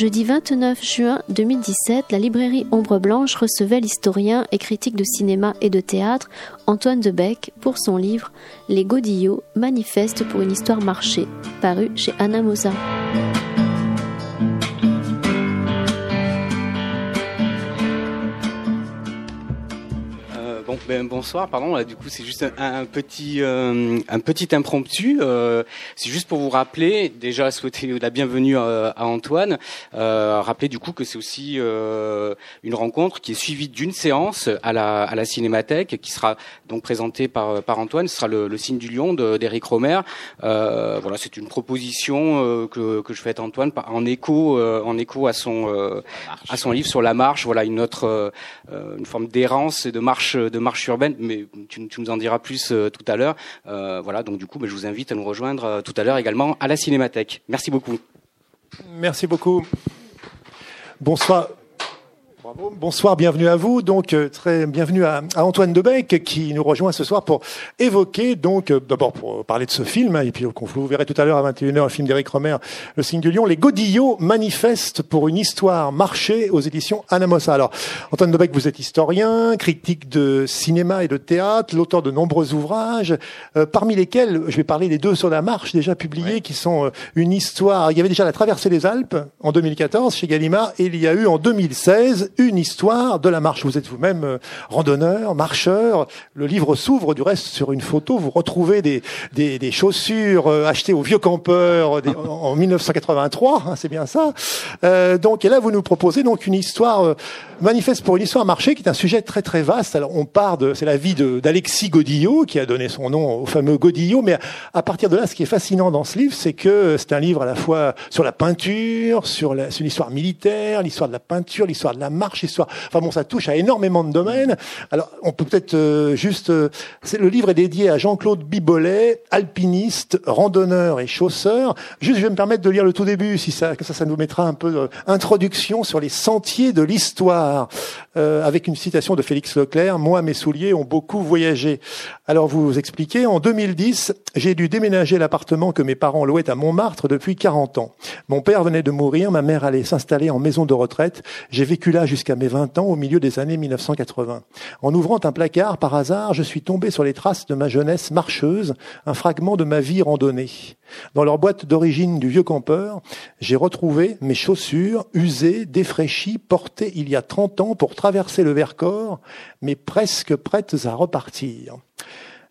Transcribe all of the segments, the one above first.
Jeudi 29 juin 2017, la librairie Ombre Blanche recevait l'historien et critique de cinéma et de théâtre Antoine Debec pour son livre Les Godillots, manifeste pour une histoire marchée, paru chez Anna Mosa. Ben, bonsoir, pardon. du coup, c'est juste un, petit euh, un petit impromptu. Euh, c'est juste pour vous rappeler, déjà souhaiter la bienvenue euh, à, Antoine. rappeler du coup que c'est aussi une rencontre qui est suivie d'une séance à la à la Cinémathèque, qui sera donc présentée par par Antoine. Ce sera le, le signe du lion d'Éric Romer. voilà, c'est une proposition que que je fais à Antoine en écho en écho à son à son livre sur la marche. Voilà, une autre une forme d'errance et de marche de marche urbaine, mais tu, nous en diras plus euh, tout à l'heure. Euh, voilà, donc du coup, je vous invite à nous rejoindre euh, tout à l'heure également à la Cinémathèque. Merci beaucoup. Merci beaucoup. Bonsoir. Bonsoir, bienvenue à vous. Donc, euh, très bienvenue à, Antoine Debec qui nous rejoint ce soir pour évoquer, donc, euh, d'abord pour parler de ce film, hein, et puis vous verrez tout à l'heure à 21h, un film d'Éric Romer, Le Signe du Lion, Les Godillots manifestent pour une histoire marché aux éditions Anamosa. Alors, Antoine Debec, vous êtes historien, critique de cinéma et de théâtre, l'auteur de nombreux ouvrages, euh, parmi lesquels, je vais parler des deux sur la marche déjà publiés, qui sont une histoire. Il y avait déjà La Traversée des Alpes en 2014 chez Gallimard, et il y a eu en 2016 une histoire de la marche. Vous êtes vous-même euh, randonneur, marcheur. Le livre s'ouvre du reste sur une photo. Vous retrouvez des, des, des chaussures euh, achetées au vieux campeur en 1983, hein, c'est bien ça. Euh, donc, et là, vous nous proposez donc une histoire euh, manifeste pour une histoire marché, qui est un sujet très très vaste. Alors, on part de, c'est la vie d'Alexis Godillot qui a donné son nom au fameux Godillot. Mais à partir de là, ce qui est fascinant dans ce livre, c'est que c'est un livre à la fois sur la peinture, sur, la, sur une histoire militaire, l'histoire de la peinture, l'histoire de la marche Enfin bon, ça touche à énormément de domaines. Alors, on peut peut-être euh, juste... Euh, le livre est dédié à Jean-Claude Bibolet, alpiniste, randonneur et chausseur. Juste, je vais me permettre de lire le tout début, si ça, ça, ça nous mettra un peu d'introduction sur les sentiers de l'histoire, euh, avec une citation de Félix Leclerc. Moi, mes souliers ont beaucoup voyagé. Alors, vous, vous expliquez, en 2010, j'ai dû déménager l'appartement que mes parents louaient à Montmartre depuis 40 ans. Mon père venait de mourir, ma mère allait s'installer en maison de retraite. J'ai vécu là jusqu'à mes 20 ans au milieu des années 1980. En ouvrant un placard, par hasard, je suis tombé sur les traces de ma jeunesse marcheuse, un fragment de ma vie randonnée. Dans leur boîte d'origine du vieux campeur, j'ai retrouvé mes chaussures usées, défraîchies, portées il y a 30 ans pour traverser le Vercors, mais presque prêtes à repartir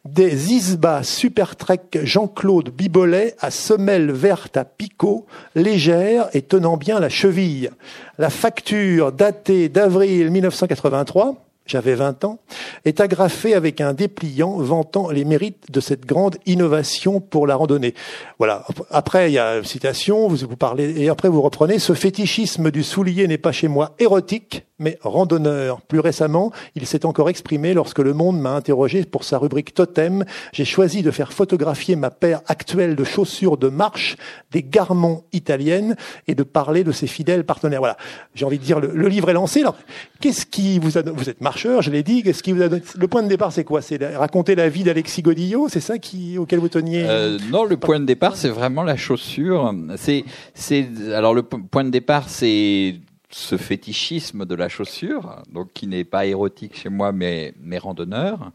des Isba Supertrek Jean-Claude Bibolet à semelle verte à picot, légère et tenant bien la cheville. La facture datée d'avril 1983, j'avais 20 ans, est agrafée avec un dépliant vantant les mérites de cette grande innovation pour la randonnée. Voilà. Après, il y a une citation, vous, vous parlez, et après vous reprenez, ce fétichisme du soulier n'est pas chez moi érotique, mais randonneur. Plus récemment, il s'est encore exprimé lorsque Le Monde m'a interrogé pour sa rubrique Totem. J'ai choisi de faire photographier ma paire actuelle de chaussures de marche des Garmont italiennes et de parler de ses fidèles partenaires. Voilà. J'ai envie de dire, le, livre est lancé. Alors, qu'est-ce qui vous a, vous êtes marcheur, je l'ai dit, qu'est-ce qui vous a le point de départ, c'est quoi? C'est raconter la vie d'Alexis Godillot? C'est ça qui, auquel vous teniez? Euh, non, le point de départ, c'est vraiment la chaussure. C'est, c'est, alors le point de départ, c'est ce fétichisme de la chaussure, donc qui n'est pas érotique chez moi, mais, mais randonneur.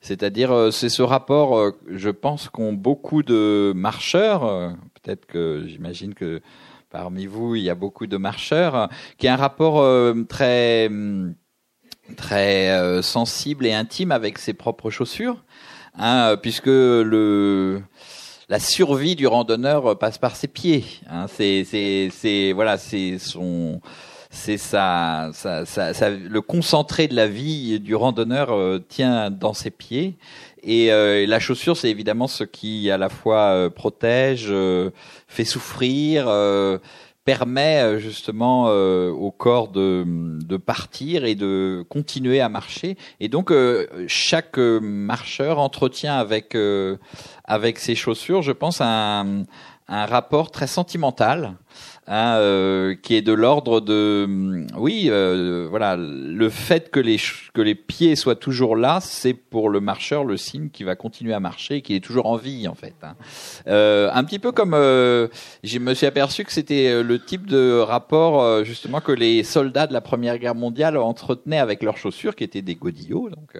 C'est-à-dire, euh, c'est ce rapport, euh, je pense, qu'ont beaucoup de marcheurs. Euh, peut-être que j'imagine que parmi vous, il y a beaucoup de marcheurs, qui a un rapport très très sensible et intime avec ses propres chaussures, hein, puisque le la survie du randonneur passe par ses pieds. Hein, c'est c'est c'est voilà, c'est son c'est ça, ça, ça, le concentré de la vie du randonneur euh, tient dans ses pieds. Et euh, la chaussure, c'est évidemment ce qui à la fois euh, protège, fait souffrir, permet justement au corps de, de partir et de continuer à marcher. Et donc chaque marcheur entretient avec avec ses chaussures, je pense, un un rapport très sentimental Hein, euh, qui est de l'ordre de, mm, oui, euh, voilà, le fait que les que les pieds soient toujours là, c'est pour le marcheur le signe qu'il va continuer à marcher, qu'il est toujours en vie en fait. Hein. Euh, un petit peu comme, je me suis aperçu que c'était le type de rapport justement que les soldats de la Première Guerre mondiale entretenaient avec leurs chaussures, qui étaient des godillots. Donc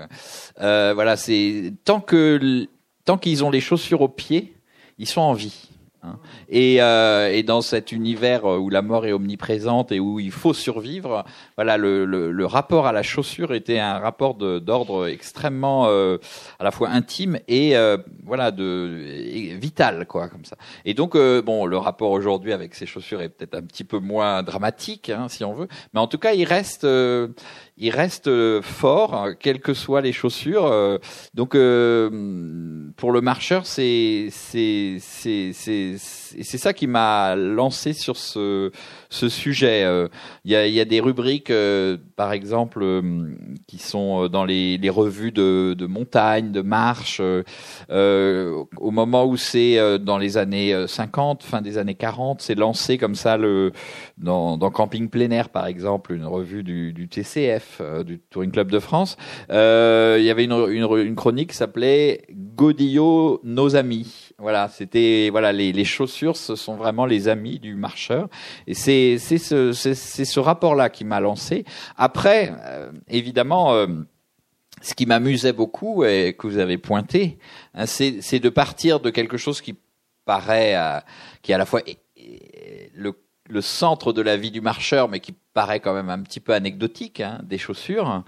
voilà, c'est tant que tant qu'ils ont les chaussures aux pieds, ils sont en vie. Hein. Et, euh, et, dans cet univers euh, où la mort est omniprésente et où il faut survivre, voilà, le, le, le rapport à la chaussure était un rapport d'ordre extrêmement euh, à la fois intime et euh, voilà de vital quoi comme ça. Et donc euh, bon, le rapport aujourd'hui avec ces chaussures est peut-être un petit peu moins dramatique hein, si on veut, mais en tout cas il reste il reste fort, hein, quelles que soient les chaussures. donc pour le marcheur, c'est c'est c'est c'est ça qui m'a lancé sur ce ce sujet. Euh, il y, a, y, a, des rubriques, euh, par exemple, euh, qui sont dans les, les revues de, de, montagne, de marche. au moment où c'est dans les années 50, fin des années 40, c'est lancé comme ça le dans, dans Camping plein par exemple, une revue du, du TCF, du Touring Club de France. Il y avait une, une, une chronique qui s'appelait Godillot, nos amis. Voilà, c'était voilà les, les, chaussures, ce sont vraiment les amis du marcheur, et c'est c'est ce c'est ce rapport-là qui m'a lancé. Après, euh, évidemment. Euh, ce qui m'amusait beaucoup et que vous avez pointé, hein, c'est de partir de quelque chose qui paraît, euh, qui est à la fois le le centre de la vie du marcheur, mais qui paraît quand même un petit peu anecdotique, hein, des chaussures,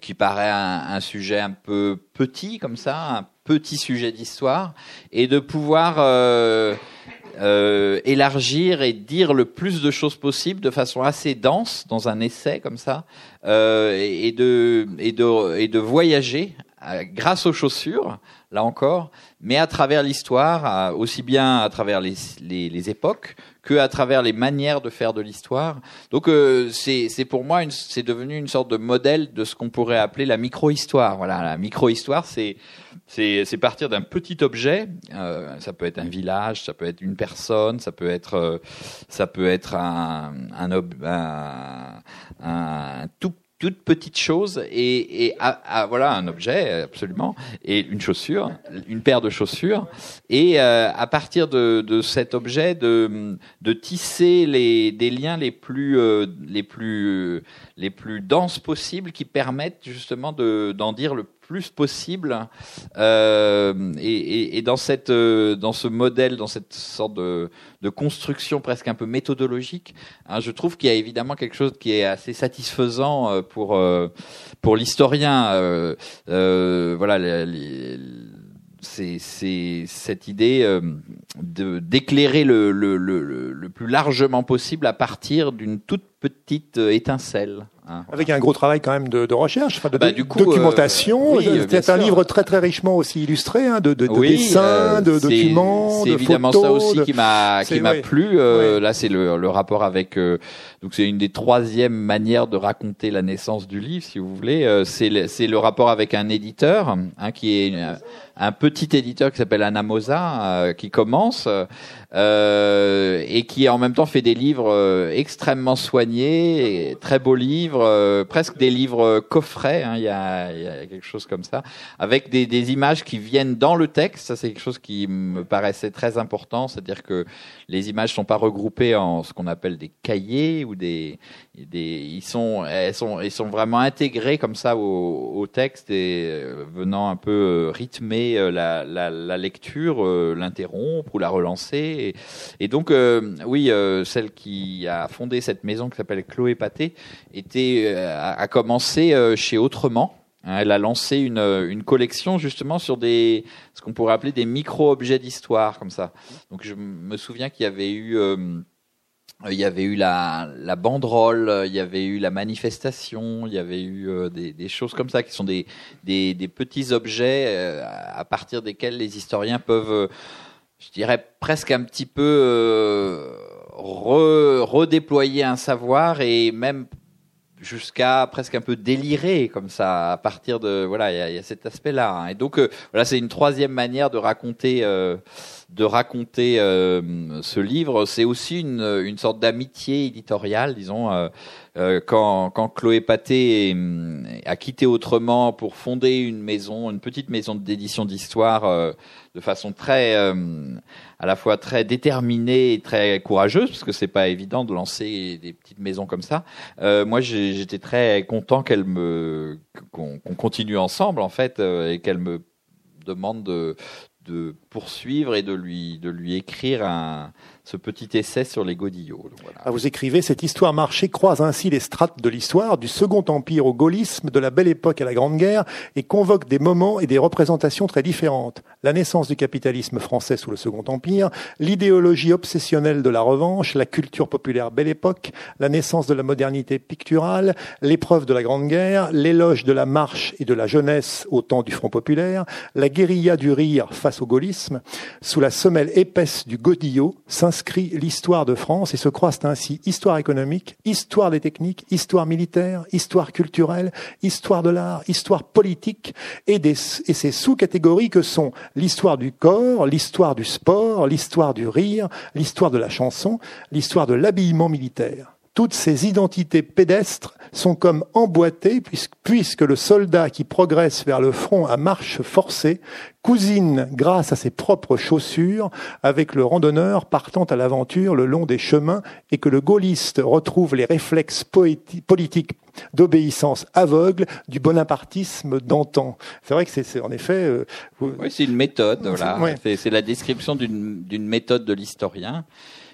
qui paraît un, sujet un peu petit comme ça, un petit sujet d'histoire, et de pouvoir euh, euh, élargir et dire le plus de choses possible de façon assez dense dans un essai comme ça, euh, et, de, et, de, et de voyager euh, grâce aux chaussures, là encore, mais à travers l'histoire, aussi bien à travers les, les, les époques que à travers les manières de faire de l'histoire. Donc euh, c'est pour moi c'est devenu une sorte de modèle de ce qu'on pourrait appeler la micro-histoire. Voilà, la micro-histoire c'est c'est partir d'un petit objet. Euh, ça peut être un village, ça peut être une personne, ça peut être euh, ça peut être un un, un, un tout toute petite chose et, et voilà un objet absolument et une chaussure, une paire de chaussures. Et euh, à partir de, de, cet objet de, de tisser les, des liens les plus euh, les plus les plus denses possibles qui permettent justement de d'en dire le plus possible. Euh, et, et, et, dans cette, euh, dans ce modèle, dans cette sorte de, de construction presque un peu méthodologique, hein, je trouve qu'il y a évidemment quelque chose qui est assez satisfaisant euh, pour euh, pour l'historien. Euh, voilà. C'est cette idée de d'éclairer le, le, le, plus largement possible à partir d'une toute petite étincelle. Hein, Avec un gros travail quand même de, de recherche, de, bah, documentation. Euh, c'est un livre très très richement aussi illustré, hein, de, de, de dessins, euh, de documents, C'est évidemment ça aussi qui m'a qui m'a plu. Euh, là, c'est le, le rapport avec. donc c'est une des troisièmes manières de raconter la naissance du livre, si vous voulez. c'est le, c'est le rapport avec un éditeur, hein, qui est un petit éditeur qui s'appelle Anamosa, qui commence euh, et qui en même temps fait des livres euh, extrêmement soignés, très beaux livres, euh, presque des livres coffrets. Hein, il y, a, y, a, quelque chose comme ça, avec des, des, images qui viennent dans le texte. Ça, c'est quelque chose qui me paraissait très important, c'est-à-dire que les images sont pas regroupées en ce qu'on appelle des cahiers ou des, des ils sont, elles sont, ils sont vraiment intégrées comme ça au, au texte et venant un peu rythmer la, la, la lecture, l'interrompre ou la relancer et, donc, euh, oui, euh, celle qui a fondé cette maison qui s'appelle Chloé Paté était, euh, a, commencé chez Autrement. Hein, elle a lancé une, une collection justement sur des ce qu'on pourrait appeler des micro-objets d'histoire comme ça. Donc je me souviens qu'il y avait eu il y avait eu la, la banderole, il y avait eu la manifestation, il y avait eu des, des, choses comme ça qui sont des, des, des petits objets à partir desquels les historiens peuvent je dirais presque un petit peu euh, redéployer un savoir et même jusqu'à presque un peu délirer comme ça à partir de voilà il y a, cet aspect là hein. et donc euh, voilà c'est une troisième manière de raconter euh, de raconter euh, ce livre c'est aussi une, une sorte d'amitié éditoriale disons quand quand Chloé Paté a quitté autrement pour fonder une maison une petite maison d'édition d'histoire de façon très à la fois très déterminée et très courageuse parce que c'est pas évident de lancer des petites maisons comme ça moi j'ai j'étais très content qu'elle me qu'on continue ensemble en fait euh, et qu'elle me demande de, de poursuivre et de lui de lui écrire un ce petit essai sur les godillots. Ah, vous écrivez cette histoire marché croise ainsi les strates de l'histoire du Second Empire au gaullisme, de la Belle Époque à la Grande Guerre, et convoque des moments et des représentations très différentes. La naissance du capitalisme français sous le Second Empire, l'idéologie obsessionnelle de la revanche, la culture populaire Belle Époque, la naissance de la modernité picturale, l'épreuve de la Grande Guerre, l'éloge de la marche et de la jeunesse au temps du Front populaire, la guérilla du rire face au gaullisme, sous la semelle épaisse du godillot, l'histoire de France et se croisent ainsi histoire économique, histoire des techniques, histoire militaire, histoire culturelle, histoire de l'art, histoire politique et, des, et ces sous-catégories que sont l'histoire du corps, l'histoire du sport, l'histoire du rire, l'histoire de la chanson, l'histoire de l'habillement militaire toutes ces identités pédestres sont comme emboîtées puisque le soldat qui progresse vers le front à marche forcée cousine grâce à ses propres chaussures avec le randonneur partant à l'aventure le long des chemins et que le gaulliste retrouve les réflexes politiques d'obéissance aveugle du bonapartisme d'antan. C'est vrai que c'est en effet. Euh, oui, c'est une méthode. Voilà. C'est la description d'une méthode de l'historien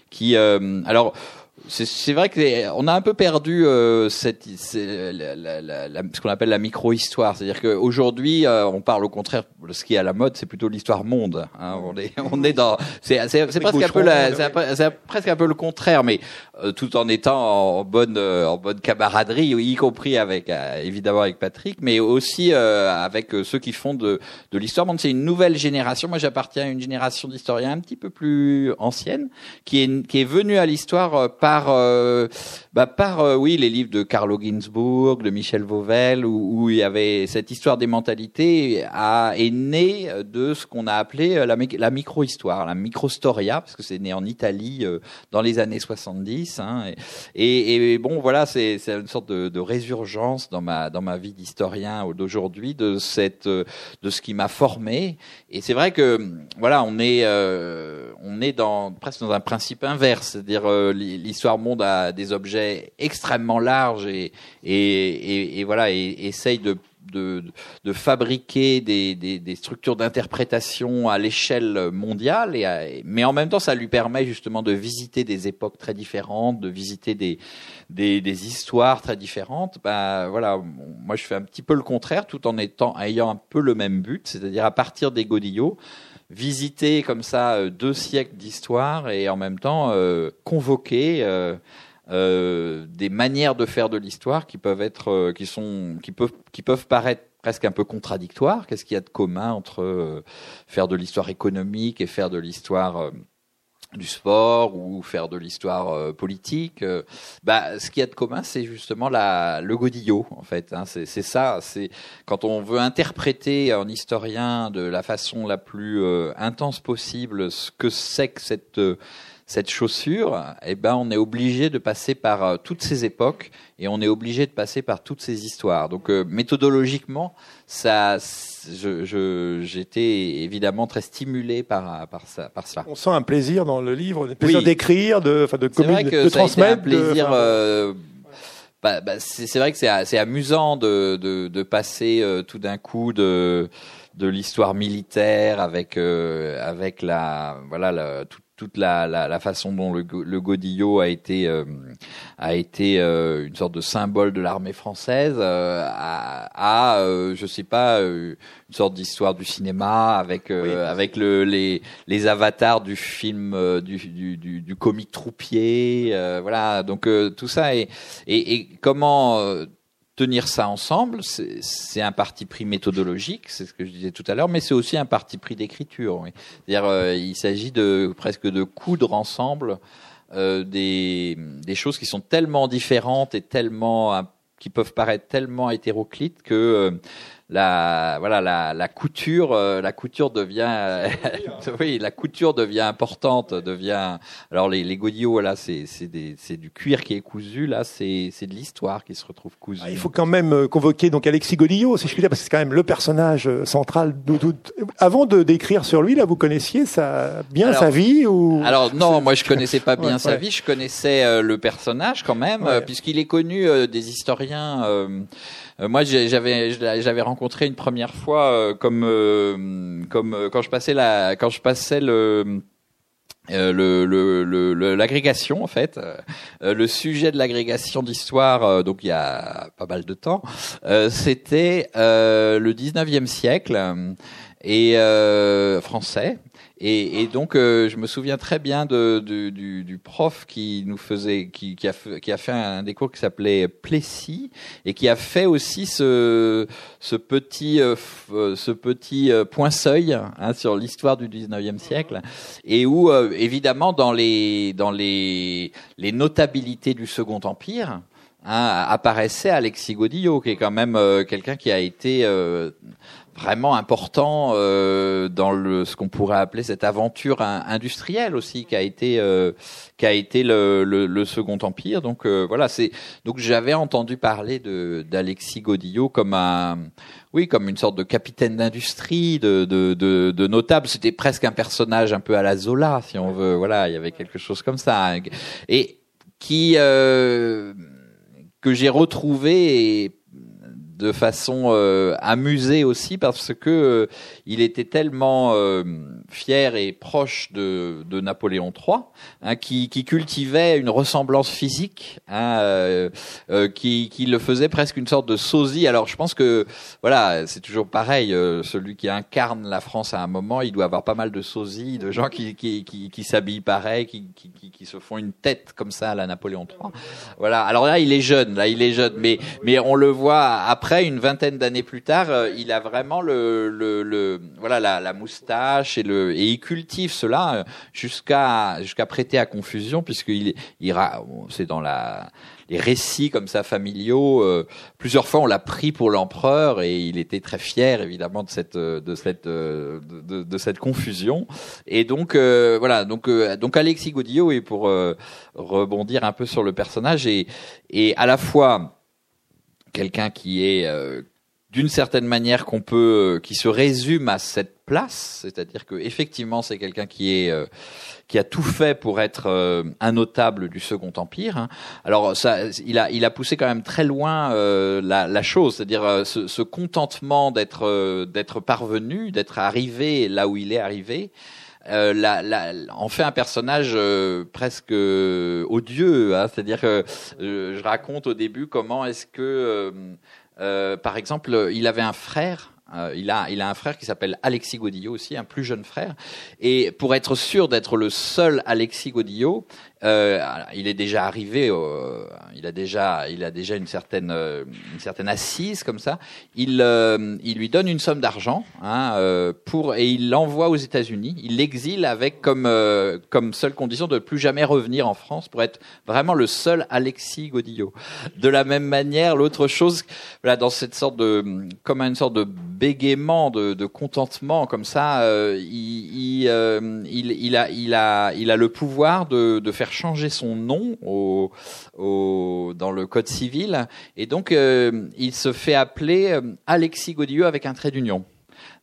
qui. Euh, alors c'est vrai qu'on a un peu perdu euh, cette, la, la, la, ce qu'on appelle la micro-histoire. C'est-à-dire qu'aujourd'hui, euh, on parle au contraire, ce qui est à la mode, c'est plutôt l'histoire monde. Hein. On, est, on est dans, c'est presque un peu, c'est presque un peu le contraire, mais euh, tout en étant en bonne, en bonne camaraderie, y compris avec évidemment avec Patrick, mais aussi avec ceux qui font de, de l'histoire monde. C'est une nouvelle génération. Moi, j'appartiens à une génération d'historiens un petit peu plus ancienne, qui est qui est venue à l'histoire par par, euh, bah par euh, oui, les livres de Carlo Ginzburg, de Michel Vauvel, où, où il y avait cette histoire des mentalités, a, est née de ce qu'on a appelé euh, la, la micro-histoire, la micro-storia, parce que c'est né en Italie dans les années 70. Hein, et, et, bon, voilà, c'est une sorte de, de, résurgence dans ma dans ma vie d'historien d'aujourd'hui de cette de ce qui m'a formé. Et c'est vrai que voilà, on est on est dans presque dans un principe inverse, c'est-à-dire l'histoire monde a des objets extrêmement larges et, et, et, voilà, et, essaye de, de, de fabriquer des, structures d'interprétation à l'échelle mondiale, et mais en même temps, ça lui permet justement de visiter des époques très différentes, de visiter des, des, des histoires très différentes. Bah, voilà, moi je fais un petit peu le contraire, tout en étant ayant un peu le même but, c'est-à-dire à partir des godillots visiter comme ça euh, deux siècles d'histoire et en même temps euh, convoquer euh, des manières de faire de l'histoire qui peuvent être, qui sont, qui peuvent, qui peuvent paraître presque un peu contradictoires. Qu'est-ce qu'il y a de commun entre faire de l'histoire économique et faire de l'histoire du sport ou faire de l'histoire euh, politique. Euh, bah, ce qu'il y a de commun, c'est justement la, le godillot, en fait. Hein, c'est ça. C'est quand on veut interpréter un historien de la façon la plus euh, intense possible ce que c'est que cette cette chaussure, eh ben, on est obligé de passer par toutes ces époques et on est obligé de passer par toutes ces histoires. Donc, méthodologiquement, ça, je, j'étais évidemment très stimulé par, par, ça, par cela. On sent un plaisir dans le livre, un plaisir d'écrire, de, de, de transmettre. un plaisir. Euh, bah, bah, c'est vrai que c'est amusant de, de, de passer euh, tout d'un coup de de l'histoire militaire avec euh, avec la voilà la, tout, toute la, la, la, façon dont le, le godillot a été euh, a été euh, une sorte de symbole de l'armée française euh, à, à je sais pas une sorte d'histoire du cinéma avec avec le, les les avatars du film du, du, du, du comique troupier voilà. Donc tout ça et, et, et comment tenir ça ensemble, c'est un parti pris méthodologique, c'est ce que je disais tout à l'heure, mais c'est aussi un parti pris d'écriture. Oui. C'est-à-dire, euh, il s'agit de presque de coudre ensemble euh, des, des choses qui sont tellement différentes et tellement qui peuvent paraître tellement hétéroclites que la voilà la, la couture euh, la couture devient oui la couture devient importante devient alors les, les godillots voilà c'est c'est du cuir qui est cousu là c'est c'est de l'histoire qui se retrouve cousu ah, il faut quand même euh, convoquer donc Alexis Godillot si je puis dire parce que c'est quand même le personnage euh, central de, avant de d'écrire sur lui là vous connaissiez ça bien sa vie ou alors non moi je connaissais pas bien sa vie je connaissais le personnage quand même puisqu'il est connu des historiens euh, moi, j'avais j'avais rencontré une première fois euh, comme euh, comme quand je passais la quand je passais le le l'agrégation en fait le sujet de l'agrégation d'histoire donc il y a pas mal de temps c'était le 19e siècle et français et, et donc, euh, je me souviens très bien de, de, du, du, prof qui nous faisait, qui, qui, a, qui a fait un des cours qui s'appelait Plessis et qui a fait aussi ce, ce petit, euh, euh, ce petit point seuil hein, sur l'histoire du 19e siècle et où, évidemment, dans les, dans les, les notabilités du Second Empire, hein, apparaissait Alexis Godillot, qui est quand même quelqu'un qui a été vraiment important euh, dans le ce qu'on pourrait appeler cette aventure industrielle aussi qui a été euh, qui a été le, le, le Second Empire. Donc euh, voilà c'est donc j'avais entendu parler de d'Alexis Godillot comme un oui comme une sorte de capitaine d'industrie de, de, de, de notable. C'était presque un personnage un peu à la Zola si on veut. Voilà il y avait quelque chose comme ça. Et qui euh, que j'ai retrouvé et de façon euh, amusée aussi parce que euh, il était tellement euh, fier et proche de, de Napoléon III, hein, qui, qui, cultivait une ressemblance physique, hein, euh, qui, qui, le faisait presque une sorte de sosie. Alors je pense que voilà, c'est toujours pareil. celui qui incarne la France à un moment, il doit avoir pas mal de sosie, de gens qui, qui, qui, s'habillent pareil, qui, se font une tête comme ça à la Napoléon III. Voilà. Alors là, il est jeune, là, il est jeune, mais mais on le voit après après, une vingtaine d'années plus tard, euh, il a vraiment le, le, le voilà la, la, moustache et le et il cultive cela euh, jusqu'à jusqu'à prêter à confusion puisqu'il il c'est dans la les récits comme ça familiaux. Euh, plusieurs fois, on l'a pris pour l'empereur et il était très fier évidemment de cette de cette de, cette confusion. Et donc voilà, donc donc Alexis Godillot et pour rebondir un peu sur le personnage et et à la fois quelqu'un qui est euh, d'une certaine manière qu'on peut, euh, qui se résume à cette place, c'est-à-dire que effectivement c'est quelqu'un qui est euh, qui a tout fait pour être un notable du Second Empire. Hein. Alors ça, il a il a poussé quand même très loin la, la, chose, c'est-à-dire ce, ce, contentement d'être d'être parvenu, d'être arrivé là où il est arrivé. Euh, la, la, en fait un personnage euh, presque euh, odieux. Hein, C'est-à-dire que je raconte au début comment est-ce que, par exemple, il avait un frère. il a, il a un frère qui s'appelle Alexis Godillot aussi, un plus jeune frère. Et pour être sûr d'être le seul Alexis Godillot, euh, il est déjà arrivé, euh, il a déjà, il a déjà une certaine, euh, une certaine assise comme ça. Il, euh, il lui donne une somme d'argent hein, pour et il l'envoie aux États-Unis. Il l'exile avec comme comme seule condition de plus jamais revenir en France pour être vraiment le seul Alexis Godillot. De la même manière, l'autre chose, voilà, dans cette sorte de, comme une sorte de bégaiement, de, de contentement comme ça, il, il, il, a, il a, il a le pouvoir de, de faire changer son nom au, au, dans le code civil et donc euh, il se fait appeler euh, Alexis Godillot avec un trait d'union.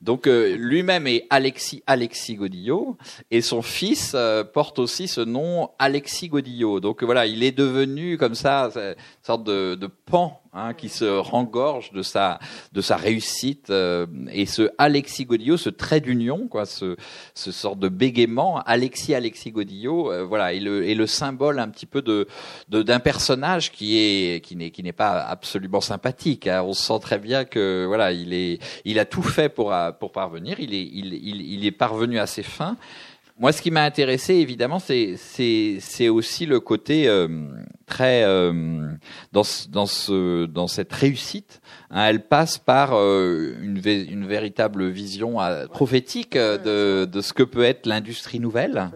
Donc euh, lui-même est Alexis Alexis Godillot et son fils porte aussi ce nom Alexis Godillot. Donc voilà, il est devenu comme ça une sorte de, de pan hein, qui se rengorge de sa de sa réussite euh, et ce Alexis Godillot, ce trait d'union, quoi, ce ce sort de bégaiement, Alexis Alexis Godillot, euh, voilà, est le est le symbole un petit peu de d'un personnage qui est qui n'est qui n'est pas absolument sympathique. Hein. On sent très bien que voilà, il est il a tout fait pour pour parvenir. Il est il il, il est parvenu à ses fins. Moi, ce qui m'a intéressé, évidemment, c'est c'est aussi le côté euh, très dans dans ce dans cette réussite, hein, elle passe par une, une véritable vision prophétique de de ce que peut être l'industrie nouvelle.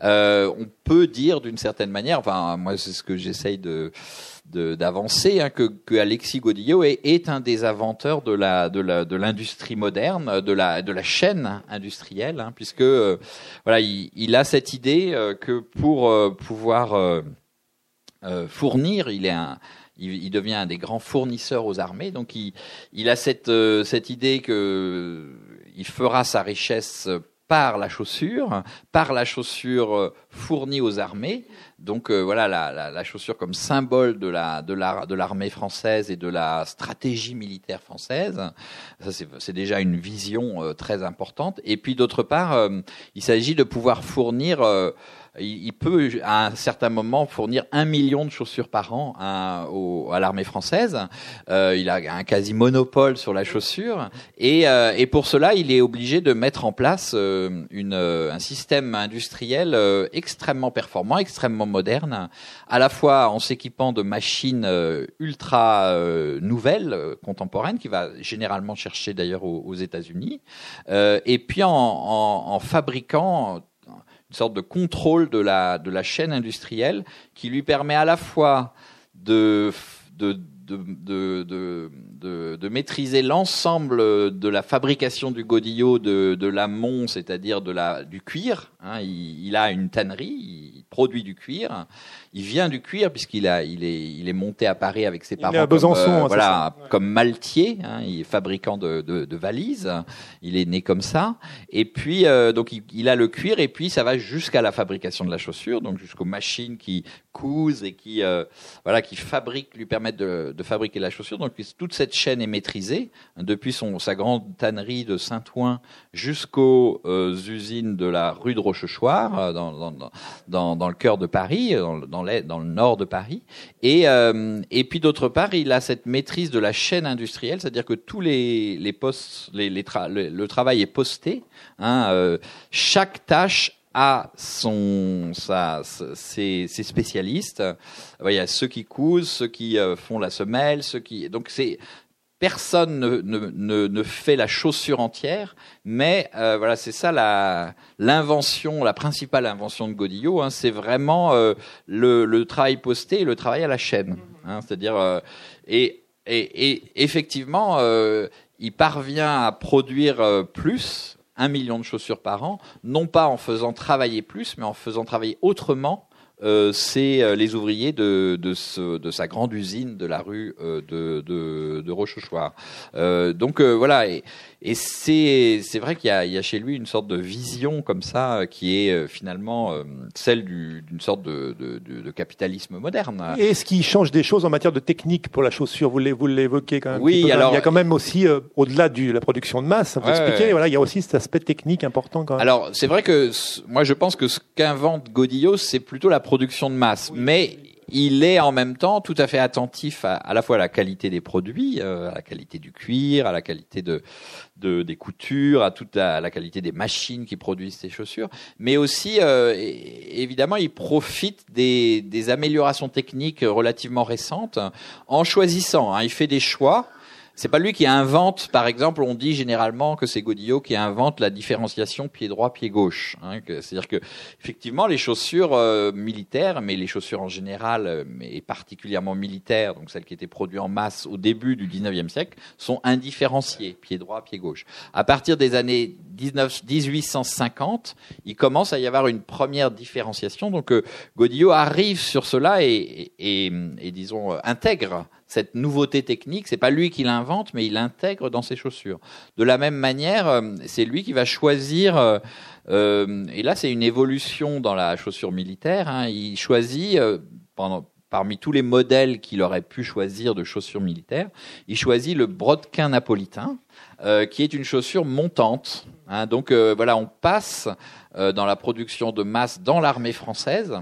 on peut dire d'une certaine manière, enfin moi c'est ce que j'essaye de d'avancer hein, que, Alexis Godillot est, un des inventeurs de l'industrie moderne, de la chaîne industrielle, hein, puisque euh, il, a cette idée euh, que pour euh, pouvoir fournir, il devient un des grands fournisseurs aux armées, donc il, a cette idée que il fera sa richesse par la chaussure, par la chaussure fournie aux armées. Donc euh, voilà la, la, la, chaussure comme symbole de la de la de l'armée française et de la stratégie militaire française. Ça c'est déjà une vision euh, très importante. Et puis d'autre part, il s'agit de pouvoir fournir il, peut à un certain moment fournir un million de chaussures par an à, l'armée française. Euh, il a un quasi monopole sur la chaussure et, euh, et, pour cela, il est obligé de mettre en place euh, un système industriel extrêmement performant, extrêmement moderne, à la fois en s'équipant de machines ultra nouvelles, contemporaines, qui va généralement chercher d'ailleurs aux, États-Unis, et puis en fabriquant une sorte de contrôle de la, de la chaîne industrielle qui lui permet à la fois de, de, de, de, de, de maîtriser l'ensemble de la fabrication du godillot de, de l'amont, c'est-à-dire de la, du cuir. Hein, il, il, a une tannerie, il produit du cuir il vient du cuir puisqu'il a, il est, il est monté à Paris avec ses parents. à Besançon, comme, euh, voilà, comme maltier. Hein, il est fabricant de, de, de, valises. Il est né comme ça. Et puis, euh, donc, il, il, a le cuir et puis ça va jusqu'à la fabrication de la chaussure, donc jusqu'aux machines qui cousent et qui, euh, voilà, qui fabriquent, lui permettent de, de, fabriquer la chaussure. Donc, toute cette chaîne est maîtrisée depuis son, sa grande tannerie de Saint-Ouen jusqu'aux euh, usines de la rue de Rochechouart, dans, dans, dans, le cœur de Paris, dans, dans dans, le nord de Paris. Et, euh, et puis d'autre part, il a cette maîtrise de la chaîne industrielle, c'est-à-dire que tous les, les postes, les, les le, travail est posté. Hein, euh, chaque tâche a son, sa, ses, ses, spécialistes. Il y a ceux qui cousent, ceux qui euh, font la semelle, ceux qui. Donc c'est personne ne, ne, ne, fait la chaussure entière, mais euh, voilà, c'est ça la l'invention, la principale invention de Godillot, hein, c'est vraiment euh, le, le, travail posté et le travail à la chaîne. Hein, C'est-à-dire euh, et, et, et, effectivement, il parvient à produire plus, un million de chaussures par an, non pas en faisant travailler plus, mais en faisant travailler autrement euh, c'est euh, les ouvriers de, de, ce, de, sa grande usine de la rue euh, de, de, de Rochechouart. Euh, donc voilà, et, et c'est vrai qu'il y, y, a chez lui une sorte de vision comme ça qui est finalement celle d'une sorte de, de, capitalisme moderne. Et est-ce qu'il change des choses en matière de technique pour la chaussure Vous l'évoquez quand même. Oui, alors il y a quand même aussi au-delà de la production de masse. Vous expliquez, voilà, il y a aussi cet aspect technique important quand même. Alors c'est vrai que moi je pense que ce qu'invente Godillot, c'est plutôt la production de masse. Mais il est en même temps tout à fait attentif à, à la fois à la qualité des produits, euh, à la qualité du cuir, à la qualité de, de des coutures, à toute la, la, qualité des machines qui produisent ces chaussures, mais aussi euh, évidemment il profite des, des améliorations techniques relativement récentes en choisissant. Hein, il fait des choix c'est pas lui qui invente, par exemple, on dit généralement que c'est Godillot qui invente la différenciation pied droit pied gauche. Hein, C'est-à-dire que effectivement les chaussures euh, militaires, mais les chaussures en général, euh, mais particulièrement militaires, donc celles qui étaient produites en masse au début du 19e siècle, sont indifférenciées pied droit pied gauche. À partir des années 19, 1850, il commence à y avoir une première différenciation. Donc euh, Godillot arrive sur cela et, et, et, et disons intègre cette nouveauté technique, c'est pas lui qui l'invente, mais il l'intègre dans ses chaussures. De la même manière, euh, c'est lui qui va choisir. Euh, euh, et là, c'est une évolution dans la chaussure militaire. Hein, il choisit pendant, parmi tous les modèles qu'il aurait pu choisir de chaussures militaires, il choisit le brodequin napolitain, euh, qui est une chaussure montante. Hein, donc euh, voilà, on passe euh, dans la production de masse dans l'armée française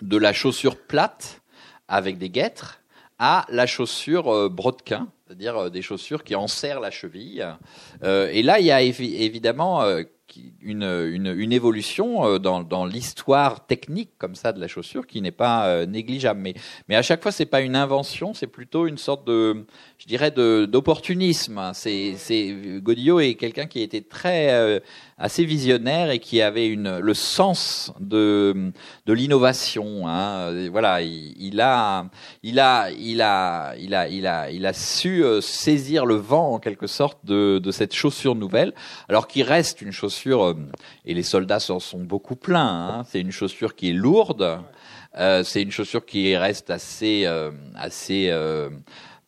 de la chaussure plate avec des guêtres à la chaussure euh, brodequin, c'est-à-dire euh, des chaussures qui enserrent la cheville. Euh, et là, il y a évidemment une, une, évolution euh, dans, dans l'histoire technique comme ça de la chaussure qui n'est pas euh, négligeable. Mais, mais à chaque fois, c'est pas une invention, c'est plutôt une sorte de, je dirais, d'opportunisme. C'est, c'est Godillot est quelqu'un qui été très euh, assez visionnaire et qui avait une, le sens de, de l'innovation. Hein. Voilà, il, il, a, il a, il a, il a, il a, il a su saisir le vent en quelque sorte de, de cette chaussure nouvelle, alors qu'il reste une chaussure euh, et les soldats s'en sont beaucoup pleins. Hein. C'est une chaussure qui est lourde, euh, c'est une chaussure qui reste assez, euh, assez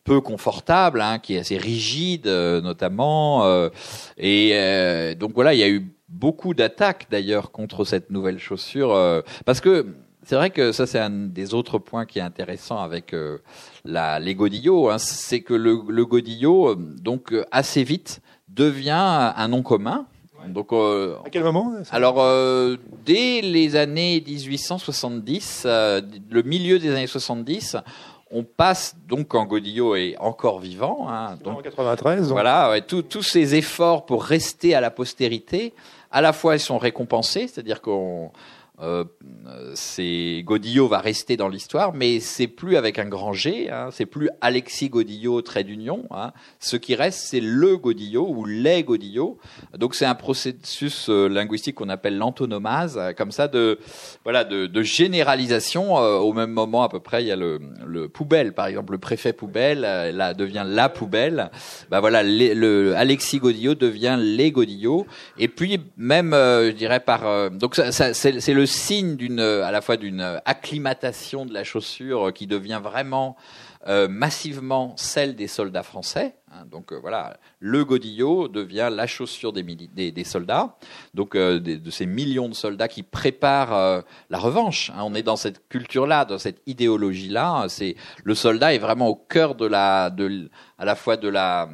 peu confortable, hein, qui est assez rigide notamment. et donc voilà, il y a eu beaucoup d'attaques d'ailleurs contre cette nouvelle chaussure parce que c'est vrai que ça c'est un des autres points qui est intéressant avec la, les godillots, hein, c'est que le, le godillot donc assez vite devient un nom commun donc, euh, à quel moment Alors, euh, dès les années 1870, euh, le milieu des années 70, on passe donc quand Godillot est encore vivant. Hein, donc, en 93. Voilà, tous ces efforts pour rester à la postérité, à la fois ils sont récompensés, c'est-à-dire qu'on euh, c'est Godillot va rester dans l'histoire, mais c'est plus avec un grand G, hein, c'est plus Alexis Godillot trait d'union. Hein. Ce qui reste, c'est le Godillot ou les Godillot. Donc c'est un processus euh, linguistique qu'on appelle l'antonomase, euh, comme ça de voilà de, de généralisation. Euh, au même moment à peu près, il y a le, le poubelle, par exemple, le préfet poubelle, là devient la poubelle. Bah voilà, le Alexis Godillot devient les Godillot. Et puis même, je dirais par donc ça, ça c'est le signe d'une, à la fois d'une acclimatation de la chaussure qui devient vraiment euh, massivement celle des soldats français. Hein. donc euh, voilà, le godillot devient la chaussure des, soldats, donc euh, de, ces millions de soldats qui préparent la revanche. Hein. on est dans cette culture-là, dans cette idéologie-là. Le soldat est vraiment au cœur de la, à la fois de la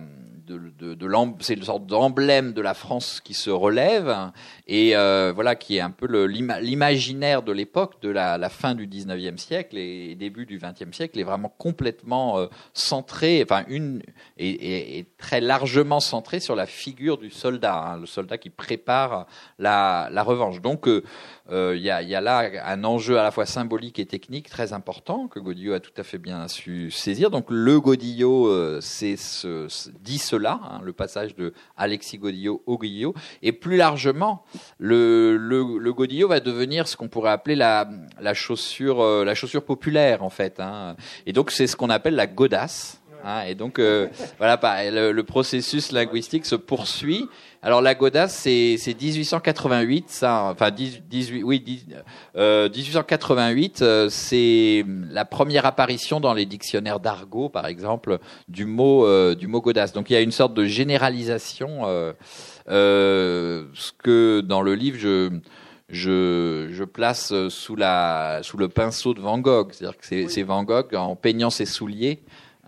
de, de, c'est une sorte d'emblème de la France qui se relève et euh, voilà qui est un peu l'imaginaire de l'époque de la, fin du 19e siècle et début du 20e siècle est vraiment complètement euh, centré enfin une et, très largement centré sur la figure du soldat hein, le soldat qui prépare la, la revanche. Donc euh, euh, il y, a, y, a, là un enjeu à la fois symbolique et technique très important que Godillot a tout à fait bien su saisir. Donc le Godillot, euh, ce, dit cela, hein, le passage de Alexis Godillot au Godillot, et plus largement, le, le, le Godillot va devenir ce qu'on pourrait appeler la, la chaussure, euh, la chaussure populaire en fait. Hein. Et donc c'est ce qu'on appelle la godasse. Hein, et donc voilà, le, le processus linguistique se poursuit alors la godasse, c'est 1888, ça, enfin 18, oui, 1888, euh, euh, c'est la première apparition dans les dictionnaires d'argot, par exemple, du mot euh, du mot godasse. Donc il y a une sorte de généralisation, ce que dans le livre je je, je, place sous, la, sous le pinceau de Van Gogh. C'est-à-dire que c'est Van Gogh, en peignant ses souliers,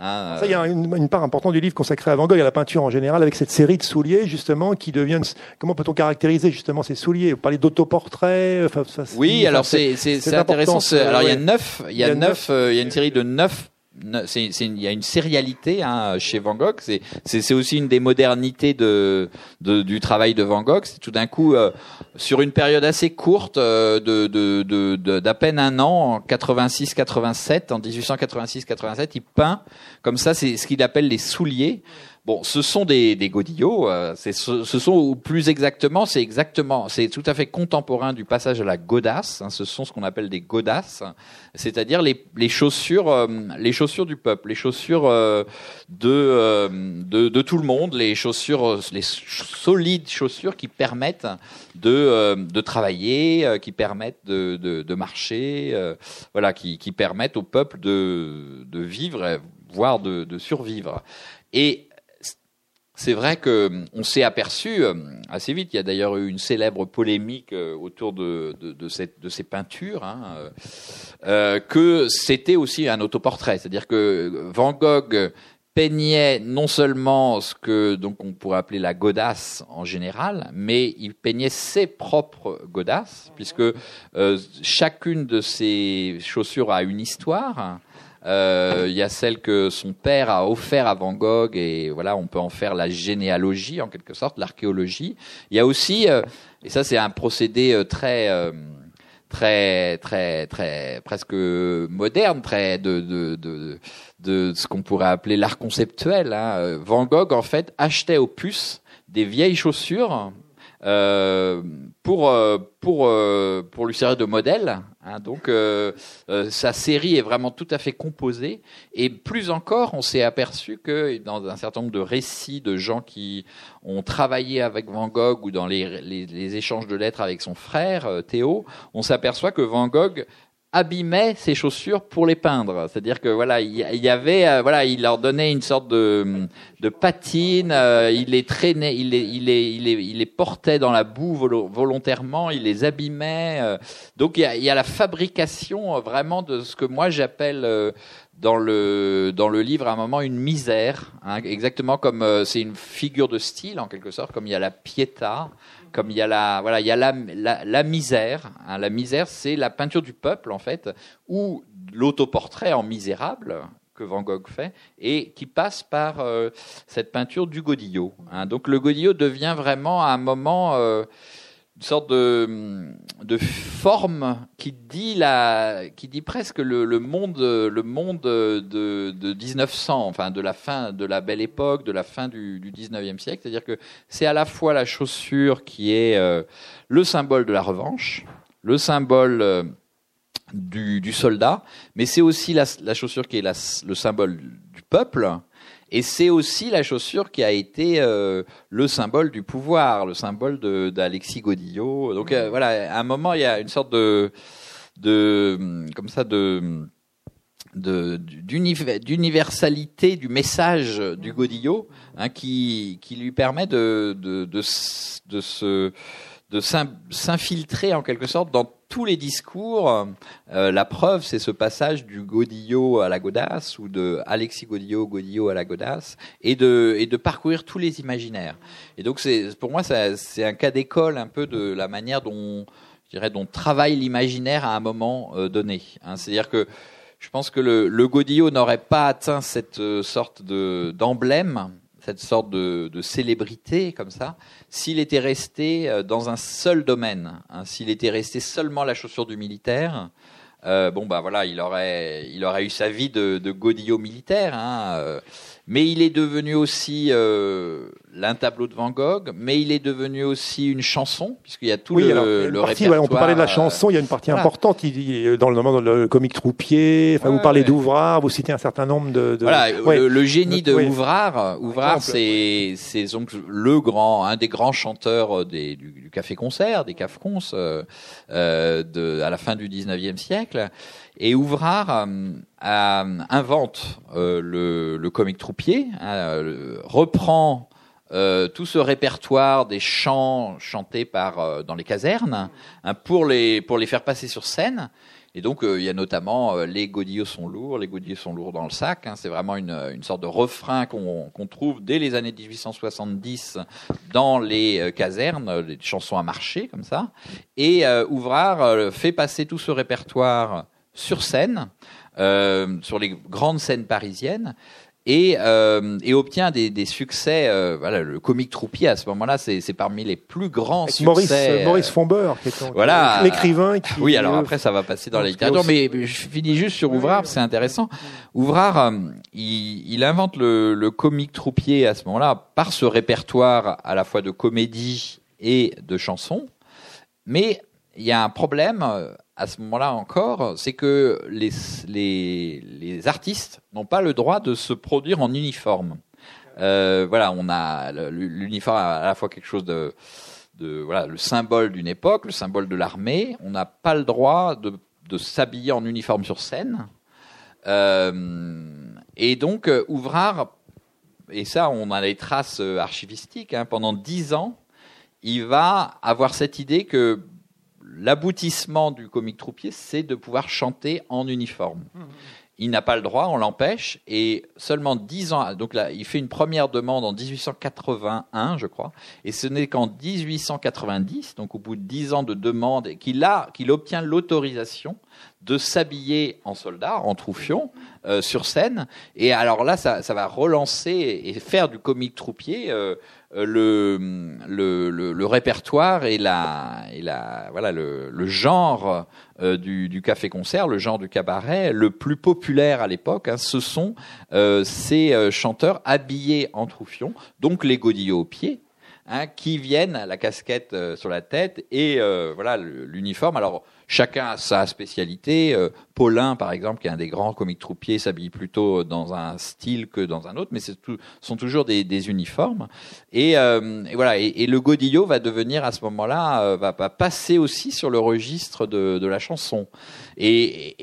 ah, ça, il y a une, part importante du livre consacrée à Van Gogh et à la peinture en général, avec cette série de souliers justement qui deviennent. Comment peut-on caractériser justement ces souliers? Vous parlez d'autoportraits. Enfin, oui, alors c'est intéressant. Alors il y a neuf, il y a, neuf, euh, il y a une série de neuf il y a une sérialité hein, chez Van Gogh. C'est, aussi une des modernités de, de, du travail de Van Gogh. C'est tout d'un coup euh, sur une période assez courte euh, de, de, de, d'à peine un an, en 86-87, en 1886-87, il peint comme ça. C'est ce qu'il appelle les souliers. Bon, ce sont des, des godillots. Euh, ce, ce, sont, ou plus exactement, c'est exactement, c'est tout à fait contemporain du passage à la godasse. Hein, ce sont ce qu'on appelle des godasses, c'est-à-dire les, les chaussures, euh, les chaussures du peuple, les chaussures euh, de, de, de tout le monde, les chaussures, les solides chaussures qui permettent de de travailler, qui permettent de, de, de marcher, voilà, qui, qui permettent au peuple de de vivre, voire de, de survivre. Et c'est vrai que hum, on s'est aperçu hum, assez vite. Il y a d'ailleurs eu une célèbre polémique euh, autour de, de, ces peintures, hein, euh, euh que c'était aussi un autoportrait. C'est-à-dire que Van Gogh peignait non seulement ce que donc on pourrait appeler la godasse en général, mais il peignait ses propres godasses, puisque chacune de ses chaussures a une histoire. Euh, il y a celle que son père a offert à Van Gogh et voilà, on peut en faire la généalogie en quelque sorte, l'archéologie. Il y a aussi, euh, et ça c'est un procédé euh, très très très très presque moderne, très de de de, de ce qu'on pourrait appeler l'art conceptuel. Hein. Van Gogh en fait achetait aux puces des vieilles chaussures pour euh, pour euh, pour lui servir de modèle. Hein, donc sa série est vraiment tout à fait composée et plus encore, on s'est aperçu que dans un certain nombre de récits de gens qui ont travaillé avec Van Gogh ou dans les, les échanges de lettres avec son frère Théo, on s'aperçoit que Van Gogh abîmait ses chaussures pour les peindre. C'est-à-dire que voilà, il y avait euh, voilà, il leur donnait une sorte de de patine, euh, il les traînait, il les il les il les, portait dans la boue volontairement, il les abîmait. Euh. donc il y a, la fabrication vraiment de ce que moi j'appelle dans le dans le livre à un moment une misère, hein, exactement comme c'est une figure de style en quelque sorte, comme il y a la pietà, comme il y a la voilà il y a la, la, misère hein, la misère c'est la peinture du peuple en fait ou l'autoportrait en misérable que Van Gogh fait et qui passe par euh, cette peinture du Godillot hein. donc le Godillot devient vraiment à un moment euh, sorte de, forme qui dit la, qui dit presque le, monde, le monde de, de 1900, enfin de la fin de la belle époque, de la fin du, du 19e siècle. C'est-à-dire que c'est à la fois la chaussure qui est euh, le symbole de la revanche, le symbole euh, du, soldat, mais c'est aussi la, chaussure qui est le symbole du peuple et c'est aussi la chaussure qui a été euh, le symbole du pouvoir, le symbole d'Alexis Godillot. Donc euh, voilà, à un moment, il y a une sorte de, de comme ça, de d'universalité du message du Godillot hein, qui, qui lui permet de, de, de, de se de s'infiltrer en quelque sorte dans tous les discours. Euh, la preuve, c'est ce passage du Godillot à la Godasse ou de Alexis Godillot, Godillot à la Godasse, et de, parcourir tous les imaginaires. Et donc, pour moi, c'est un cas d'école un peu de la manière dont, je dirais, dont travaille l'imaginaire à un moment euh, donné. Hein. C'est-à-dire que je pense que le, le Godillot n'aurait pas atteint cette euh, sorte de, d'emblème cette sorte de, célébrité comme ça, s'il était resté euh, dans un seul domaine, hein, s'il était resté seulement la chaussure du militaire, euh, bon bah voilà, il aurait, il aurait eu sa vie de, de godillot militaire. Hein, euh, mais il est devenu aussi l'un tableau de Van Gogh, mais il est devenu aussi une chanson, puisqu'il y a tout le, le répertoire. on peut parler de la chanson, il y a une partie importante il, dans, le, dans le comique Troupier, enfin, vous parlez d'Ouvrard, vous citez un certain nombre de... de... Voilà, le, génie de Ouvrard, Ouvrard c'est donc le grand, un des grands chanteurs des, du, café-concert, des cafcons euh, euh, de, à la fin du 19e siècle. Et Ouvrard euh, invente euh, le, le comique troupier, hein, reprend euh, tout ce répertoire des chants chantés par dans les casernes hein, pour les pour les faire passer sur scène. Et donc il y a notamment les godillots sont lourds, les godillots sont lourds dans le sac. Hein, c'est vraiment une, une sorte de refrain qu'on qu'on trouve dès les années 1870 dans les casernes, les chansons à marcher comme ça. Et Ouvrard fait passer tout ce répertoire sur scène, euh, sur les grandes scènes parisiennes. Et, euh, et obtient des, des succès. Euh, voilà, le comique troupier à ce moment-là, c'est parmi les plus grands succès. Maurice, euh, Maurice Fomber, qui est voilà, l'écrivain. Qui... Oui, alors après ça va passer dans la littérature, mais je finis juste sur Ouvrard, c'est intéressant. Ouvrard, il, il, invente le, le comique troupier à ce moment-là par ce répertoire à la fois de comédie et de chansons, mais il y a un problème à ce moment-là encore, c'est que les, les, les artistes n'ont pas le droit de se produire en uniforme. Euh, voilà, on a l'uniforme à la fois quelque chose de, de voilà, le symbole d'une époque, le symbole de l'armée. On n'a pas le droit de, de s'habiller en uniforme sur scène. Euh, et donc, Ouvrard, et ça, on a les traces euh, archivistiques, hein, pendant dix ans, il va avoir cette idée que l'aboutissement du comique troupier, c'est de pouvoir chanter en uniforme. Mmh. il n'a pas le droit, on l'empêche, et seulement dix ans, donc là, il fait une première demande en 1881, je crois, et ce n'est qu'en 1890, donc au bout de dix ans de demande, qu'il a, qu'il obtient l'autorisation de s'habiller en soldat, en troufion, euh, sur scène. Et alors là, ça, ça, va relancer et faire du comique troupier euh, euh, le, répertoire et la, voilà le, genre euh, du, du café-concert, le genre du cabaret le plus populaire à l'époque. Hein, ce sont euh, ces chanteurs habillés en troufion, donc les godillots aux pieds. Hein, qui viennent la casquette sur la tête et voilà l'uniforme. Alors Chacun a sa spécialité. Euh, Paulin, par exemple, qui est un des grands comiques troupiers, s'habille plutôt dans un style que dans un autre, mais ce sont toujours des, uniformes. Euh, et, voilà. Et, le godillot va devenir à ce moment-là, euh, va, passer aussi sur le registre de, la chanson. Et,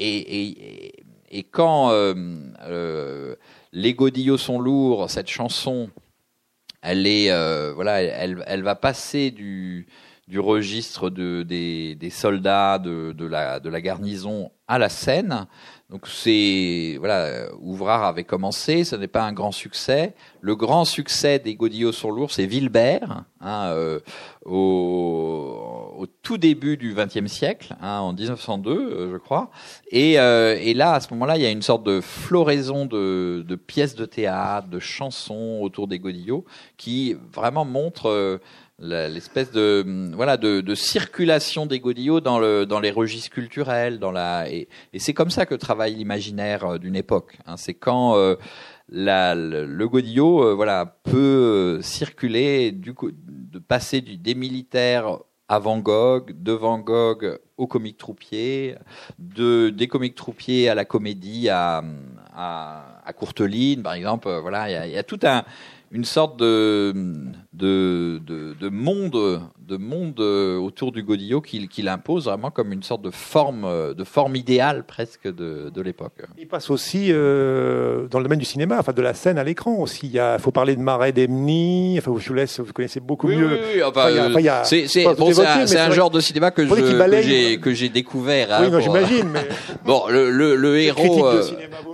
et quand les godillots sont lourds, cette chanson, elle est, voilà, elle, elle va passer du du registre de, des, des soldats de, de, la, de la garnison à la Seine. Donc c'est voilà, Ouvrard avait commencé, ce n'est pas un grand succès. Le grand succès des Godillots sur lourds, c'est Vilbert, hein, euh, au, au, tout début du XXe siècle, hein, en 1902, euh, je crois. Et, euh, et là, à ce moment-là, il y a une sorte de floraison de, de pièces de théâtre, de chansons autour des Godillots, qui vraiment montrent l'espèce de voilà de, de, circulation des godillots dans le dans les registres culturels dans la et, et c'est comme ça que travaille l'imaginaire euh, d'une époque hein. c'est quand euh, la, le, godillot euh, voilà peut circuler du de passer du, des militaires à Van Gogh, de Van Gogh au comique troupier, de des comiques troupiers à la comédie, à, à, à Courteline, par exemple. Voilà, il y y a tout un une sorte de, de, de, de monde de monde euh, autour du godillot qu'il qu'il impose vraiment comme une sorte de forme, euh, de forme idéale presque de, de l'époque. Il passe aussi euh, dans le domaine du cinéma, enfin de la scène à l'écran aussi. Il y a, faut parler de Marais d'Emny. Enfin, je vous laisse, vous connaissez beaucoup oui, mieux. Oui, oui, enfin, c'est c'est bon, c'est un, genre de cinéma que j'ai que j'ai découvert. Hein, oui, j'imagine. Mais... bon, le, le, le héros, euh,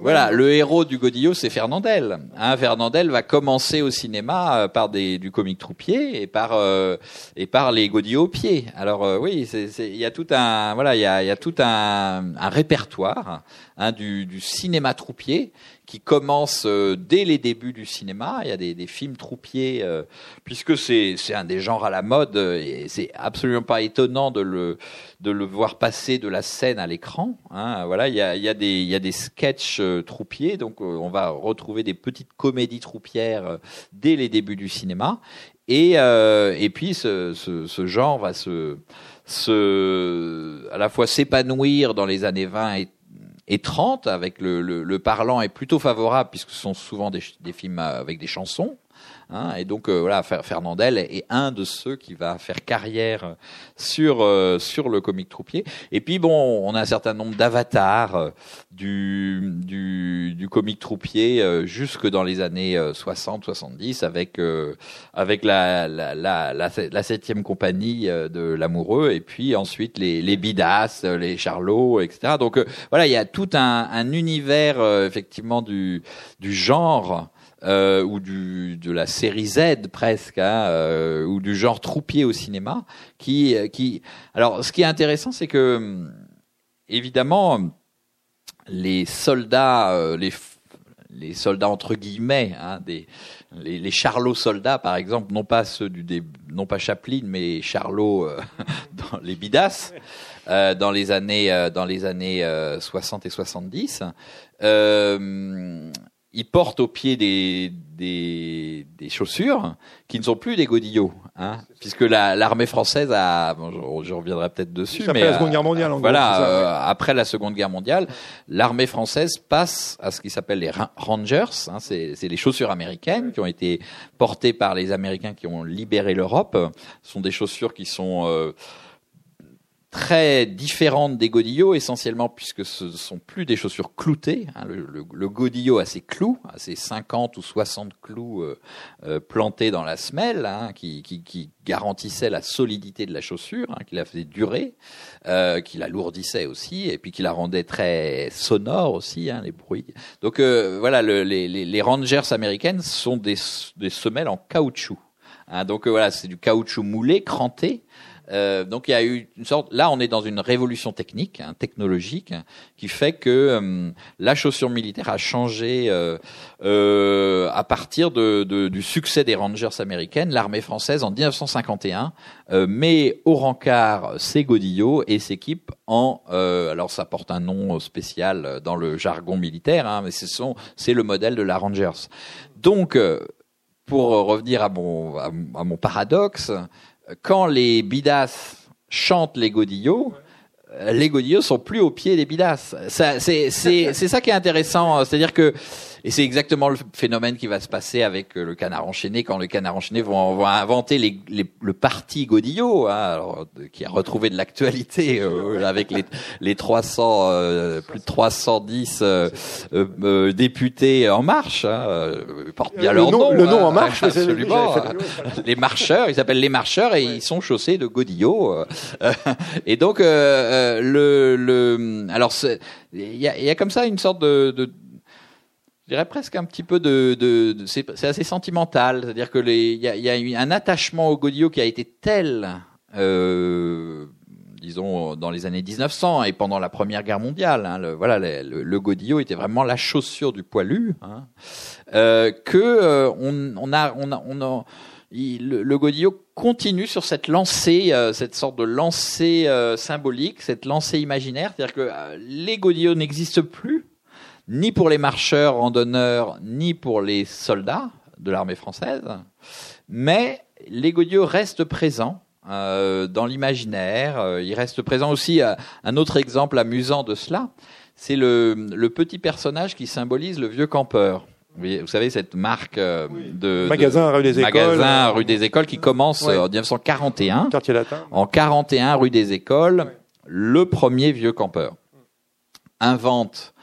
voilà, le héros du godillot, c'est Fernandel. Hein, Fernandel va commencer au cinéma par des du comique troupier et par et par les godillots au pied. Alors euh, oui, il y a tout un voilà, il y a, y a, tout un, un répertoire hein, du, du, cinéma troupier qui commence euh, dès les débuts du cinéma. Il y a des, des films troupiers euh, puisque c'est un des genres à la mode et c'est absolument pas étonnant de le de le voir passer de la scène à l'écran. Hein. Voilà, il y a il y a des il y a des sketchs troupiers, donc on va retrouver des petites comédies troupières dès les débuts du cinéma. Et, euh, et puis ce, ce, ce, genre va se, se à la fois s'épanouir dans les années 20 et, et 30 avec le, parlant est plutôt favorable puisque ce sont souvent des, des films avec des chansons Hein, et donc euh, voilà, Fernandel est un de ceux qui va faire carrière sur euh, sur le comique troupier. Et puis bon, on a un certain nombre d'avatars euh, du, du du comique troupier jusque dans les années 60-70 avec avec la la, la la septième compagnie de l'amoureux et puis ensuite les les Bidas, les Charlots, etc. Donc voilà, il y a tout un, un univers effectivement du du genre euh, ou du, de la série Z presque, hein, euh, ou du genre troupier au cinéma, qui, qui. Alors, ce qui est intéressant, c'est que évidemment, les soldats, euh, les les soldats entre guillemets, hein, des, les, les charlots soldats par exemple, non pas ceux du non pas Chaplin, mais les charlots euh, dans les bidas euh, dans les années dans les années 60 et 70. Euh, ils portent au pied des, des, des, chaussures qui ne sont plus des godillots, hein, puisque l'armée française a, bon, je, reviendrai peut-être dessus, mais la Seconde Guerre mondiale. En voilà, euh, après la Seconde Guerre mondiale, l'armée française passe à ce qui s'appelle les Rangers, hein, c'est les chaussures américaines qui ont été portées par les Américains qui ont libéré l'Europe. Ce sont des chaussures qui sont euh, très différentes des godillots, essentiellement puisque ce sont plus des chaussures cloutées. Hein. le, le, godillot a ses clous, a ses 50 ou 60 clous euh, euh, plantés dans la semelle, hein, qui, qui, qui, garantissaient la solidité de la chaussure, hein, qui la faisait durer, euh, qui l'alourdissait aussi, et puis qui la rendait très sonore aussi, hein, les bruits. Donc euh, voilà, le, les, les, Rangers américaines sont des, des semelles en caoutchouc. Hein, donc voilà, c'est du caoutchouc moulé, cranté, euh, donc il y a eu une sorte. Là, on est dans une révolution technique, hein, technologique, qui fait que euh, la chaussure militaire a changé euh, euh à partir du succès des Rangers américaines. L'armée française en 1951 met au rencard ses godillots et s'équipe en. alors ça porte un nom spécial dans le jargon militaire, hein, mais c'est le modèle de la Rangers. Donc pour revenir à mon, à mon paradoxe, quand les bidas chantent les godillots, les godillots sont plus au pied des bidas. C'est ça qui est intéressant, c'est-à-dire que et c'est exactement le phénomène qui va se passer avec euh, le canard enchaîné quand le canard enchaîné vont, vont inventer les, les, le parti Godillot, hein, alors, qui a retrouvé de l'actualité euh, avec les, les 300 euh, plus de 310 euh, députés en marche. Hein, portent bien leur nom. Le nom en hein, marche, absolument. les marcheurs, ils s'appellent les marcheurs et ils sont chaussés de Godillot. et donc le, le alors il y a, y a comme ça une sorte de, de je dirais presque un petit peu de, de, de c'est assez sentimental, c'est-à-dire que les, il y a, y a eu un attachement au Godillot qui a été tel, euh, disons dans les années 1900 et pendant la Première Guerre mondiale, hein, le, voilà, le, le, Godillot était vraiment la chaussure du poilu, hein, euh, que euh, on, on, a, on a, on a le, le, Godillot continue sur cette lancée, euh, cette sorte de lancée euh, symbolique, cette lancée imaginaire, c'est-à-dire que euh, les Godillots n'existent plus ni pour les marcheurs randonneurs, ni pour les soldats de l'armée française, mais les godillots restent présents euh, dans l'imaginaire. Euh, il reste présent aussi euh, un autre exemple amusant de cela, c'est le, le, petit personnage qui symbolise le vieux campeur. Vous, savez cette marque euh, de magasin rue des écoles, magasin rue des écoles qui commence en 1941. Quartier latin. En 41 rue des écoles, le premier vieux campeur invente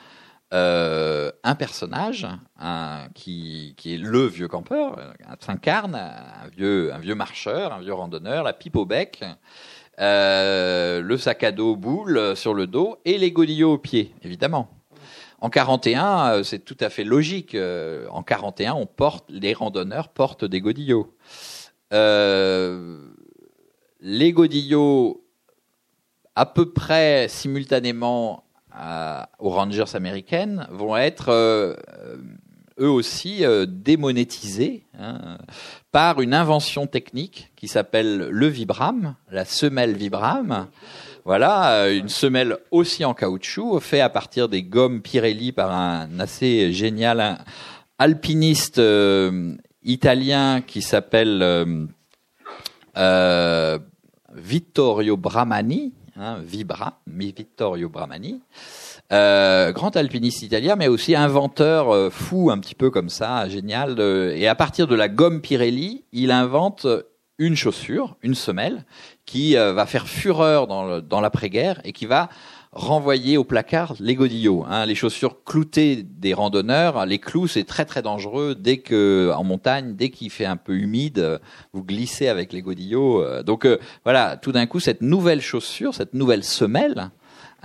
euh, un personnage qui, est le vieux campeur, s'incarne un vieux, un vieux marcheur, un vieux randonneur, la pipe au bec, euh, le sac à dos boule sur le dos et les godillots aux pieds, évidemment. En 41, euh, c'est tout à fait logique. En 41, on porte, les randonneurs portent des godillots. Les godillots, à peu près simultanément aux Rangers américaines vont être euh, eux aussi euh, démonétisés hein, par une invention technique qui s'appelle le Vibram, la semelle Vibram. Voilà, euh, une semelle aussi en caoutchouc, fait à partir des gommes Pirelli par un assez génial alpiniste italien qui s'appelle Vittorio Bramani, hein, Vibra, mi Vittorio Bramani, euh, grand alpiniste italien, mais aussi inventeur euh, fou, un petit peu comme ça, génial. et à partir de la gomme Pirelli, il invente une chaussure, une semelle, qui euh, va faire fureur dans l'après-guerre et qui va renvoyer au placard les godillots. Hein, les chaussures cloutées des randonneurs, les clous c'est très très dangereux dès que en montagne, dès qu'il fait un peu humide, vous glissez avec les godillots. Donc voilà, tout d'un coup cette nouvelle chaussure, cette nouvelle semelle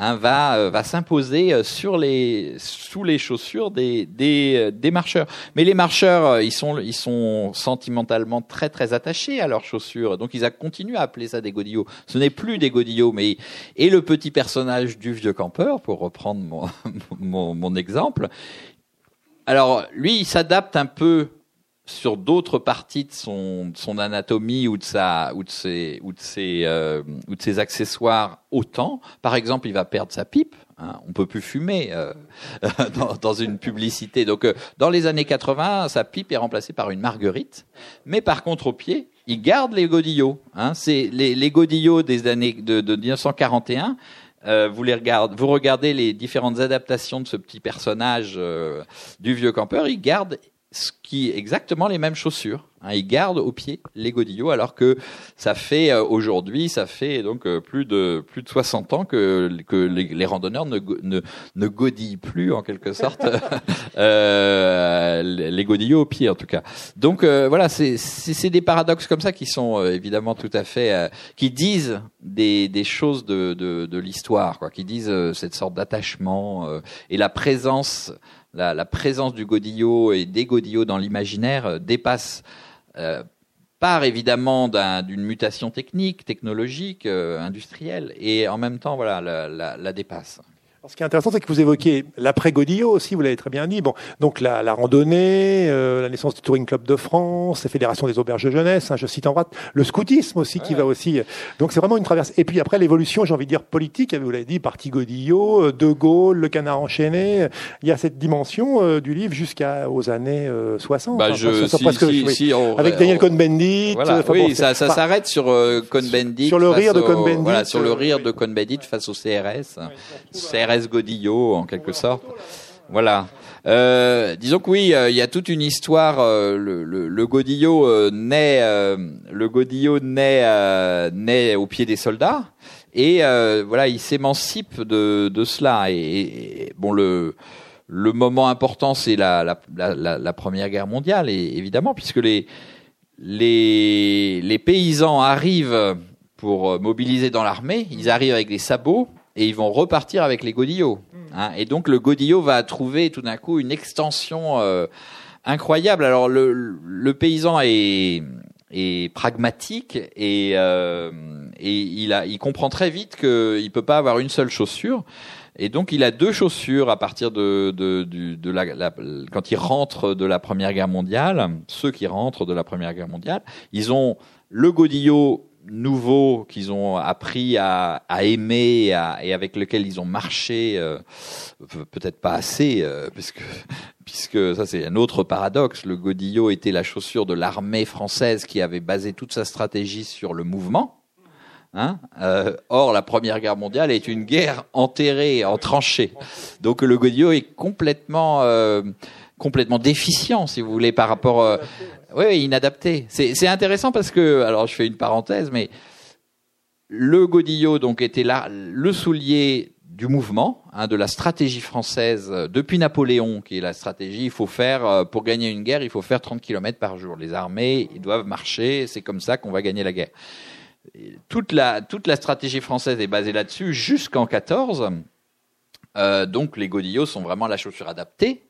Hein, va euh, va s'imposer euh, sur les sous les chaussures des des, euh, des marcheurs. Mais les marcheurs, ils sont ils sont sentimentalement très très attachés à leurs chaussures, donc ils a continué à appeler ça des godillots. Ce n'est plus des godillots, mais et le petit personnage du vieux campeur, pour reprendre mon mon, mon exemple. Alors lui, il s'adapte un peu sur d'autres parties de son, son anatomie ou de sa ou de ses ou de ses euh, ou de ses accessoires autant. Par exemple, il va perdre sa pipe. Hein, on peut plus fumer euh, dans, dans, une publicité. Donc, euh, dans les années 80, sa pipe est remplacée par une marguerite. Mais par contre, au pied, il garde les godillots. Hein, c'est les, les godillots des années de, de 1941. Euh, vous les regardez, vous regardez les différentes adaptations de ce petit personnage du vieux campeur, il garde ce qui exactement les mêmes chaussures. Hein, ils gardent au pied les godillots, alors que ça fait euh, aujourd'hui, ça fait donc euh, plus de plus de 60 ans que que les, randonneurs ne, ne ne godillent plus en quelque sorte euh, les godillots au pied en tout cas. Donc euh, voilà, c'est c'est des paradoxes comme ça qui sont évidemment tout à fait qui disent des des choses de de, de l'histoire, quoi, qui disent cette sorte d'attachement et la présence la, présence du godillot et des godillots dans l'imaginaire dépasse euh, part évidemment d'une mutation technique, technologique, euh, industrielle, et en même temps, voilà, la dépasse ce qui est intéressant, c'est que vous évoquez l'après-Godillot aussi, vous l'avez très bien dit. Bon, donc la, la randonnée, euh, la naissance du Touring Club de France, la Fédération des auberges de jeunesse, hein, je cite en droite, le scoutisme aussi qui va aussi. Donc c'est vraiment une traversée. Et puis après l'évolution, j'ai envie de dire politique, vous l'avez dit, parti Godillot, euh, De Gaulle, le Canard enchaîné. Il y a cette dimension euh, du livre jusqu'aux années 60. Bah, je, si, presque, si, si, avec Daniel Cohn-Bendit. Voilà, oui, ça, ça s'arrête sur Cohn-Bendit. Sur le rire de Cohn-Bendit. Voilà, sur le rire de Cohn-Bendit face au CRS. CRS Godillot en quelque sorte. Voilà. Euh, disons que oui, euh, il y a toute une histoire. Euh, le, Godillot naît, le Godillot naît, naît au pied des soldats, et voilà, il s'émancipe de, de cela. Et, bon, le le moment important, c'est la, la, première guerre mondiale, et, évidemment, puisque les les les paysans arrivent pour mobiliser dans l'armée. Ils arrivent avec des sabots et ils vont repartir avec les godillots. Hein. Et donc le godillot va trouver tout d'un coup une extension euh, incroyable. Alors le, le paysan est, est pragmatique et, euh, et il, a, il comprend très vite qu'il peut pas avoir une seule chaussure. Et donc il a deux chaussures à partir de, de, de, de la, la, quand il rentre de la Première Guerre mondiale. Ceux qui rentrent de la Première Guerre mondiale, ils ont le godillot nouveau qu'ils ont appris à, à aimer et, et, avec lequel ils ont marché, euh, peut-être pas assez, euh, puisque, puisque ça c'est un autre paradoxe. Le godillot était la chaussure de l'armée française qui avait basé toute sa stratégie sur le mouvement. Hein euh, or, la Première Guerre mondiale est une guerre enterrée, en tranchée. Donc le godillot est complètement euh, complètement déficient, si vous voulez, par rapport. Euh, oui, inadapté. C'est intéressant parce que, alors je fais une parenthèse, mais le Godillot donc était là, le soulier du mouvement, hein, de la stratégie française euh, depuis Napoléon, qui est la stratégie. Il faut faire euh, pour gagner une guerre, il faut faire 30 km par jour. Les armées, ils doivent marcher. C'est comme ça qu'on va gagner la guerre. Toute la toute la stratégie française est basée là-dessus jusqu'en 14. Euh, donc les godillots sont vraiment la chaussure adaptée.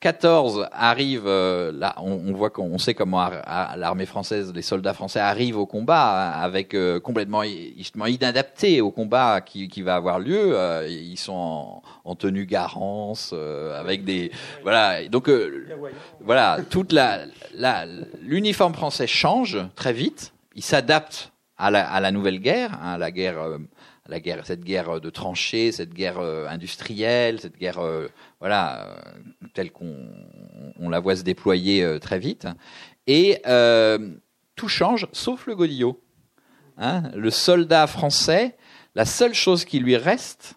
14 arrive, euh, là, on, voit qu'on sait comment l'armée française, les soldats français arrivent au combat avec euh, complètement justement inadaptés au combat qui, qui va avoir lieu. Euh, ils sont en, tenue garance, avec des voilà. Donc voilà, toute la l'uniforme français change très vite. Il s'adapte à la, à la nouvelle guerre, hein, la guerre la guerre, cette guerre de tranchées, cette guerre industrielle, cette guerre voilà, euh, telle qu'on on la voit se déployer euh, très vite. Et euh, tout change, sauf le godillot. Hein le soldat français, la seule chose qui lui reste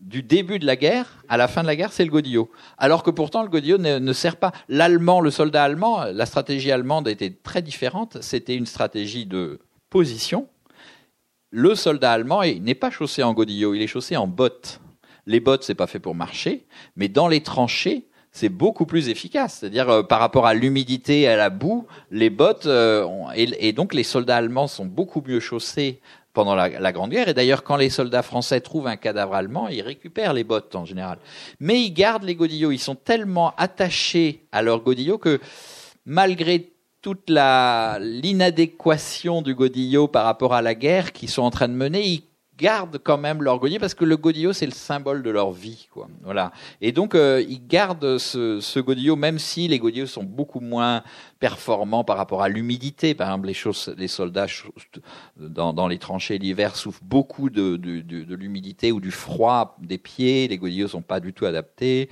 du début de la guerre à la fin de la guerre, c'est le godillot. Alors que pourtant, le godillot ne, ne sert pas. L'allemand, le soldat allemand, la stratégie allemande était très différente. C'était une stratégie de position. Le soldat allemand n'est pas chaussé en godillot, il est chaussé en bottes. Les bottes, c'est pas fait pour marcher, mais dans les tranchées, c'est beaucoup plus efficace. C'est-à-dire euh, par rapport à l'humidité à la boue, les bottes euh, et, donc les soldats allemands sont beaucoup mieux chaussés pendant la, Grande Guerre. Et d'ailleurs, quand les soldats français trouvent un cadavre allemand, ils récupèrent les bottes en général. Mais ils gardent les godillots. Ils sont tellement attachés à leurs godillots que malgré toute la l'inadéquation du godillot par rapport à la guerre qu'ils sont en train de mener, ils gardent quand même leur godillot parce que le godillot c'est le symbole de leur vie quoi. Voilà. Et donc euh, ils gardent ce, ce godillot même si les godillots sont beaucoup moins performants par rapport à l'humidité. Par exemple les choses les soldats dans, dans les tranchées l'hiver souffrent beaucoup de, de, de, l'humidité ou du froid des pieds. Les godillots sont pas du tout adaptés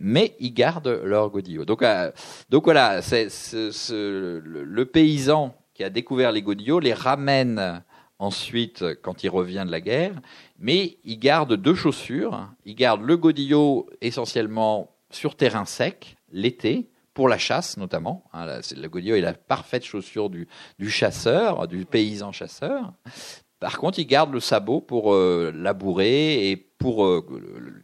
mais ils gardent leur godillot donc euh, donc voilà le, paysan qui a découvert les godillots les ramène ensuite quand il revient de la guerre, mais il garde deux chaussures. Il garde le godillot essentiellement sur terrain sec l'été pour la chasse notamment. Hein, le godillot est la parfaite chaussure du, du chasseur, du paysan chasseur. Par contre, il garde le sabot pour euh, labourer et pour euh,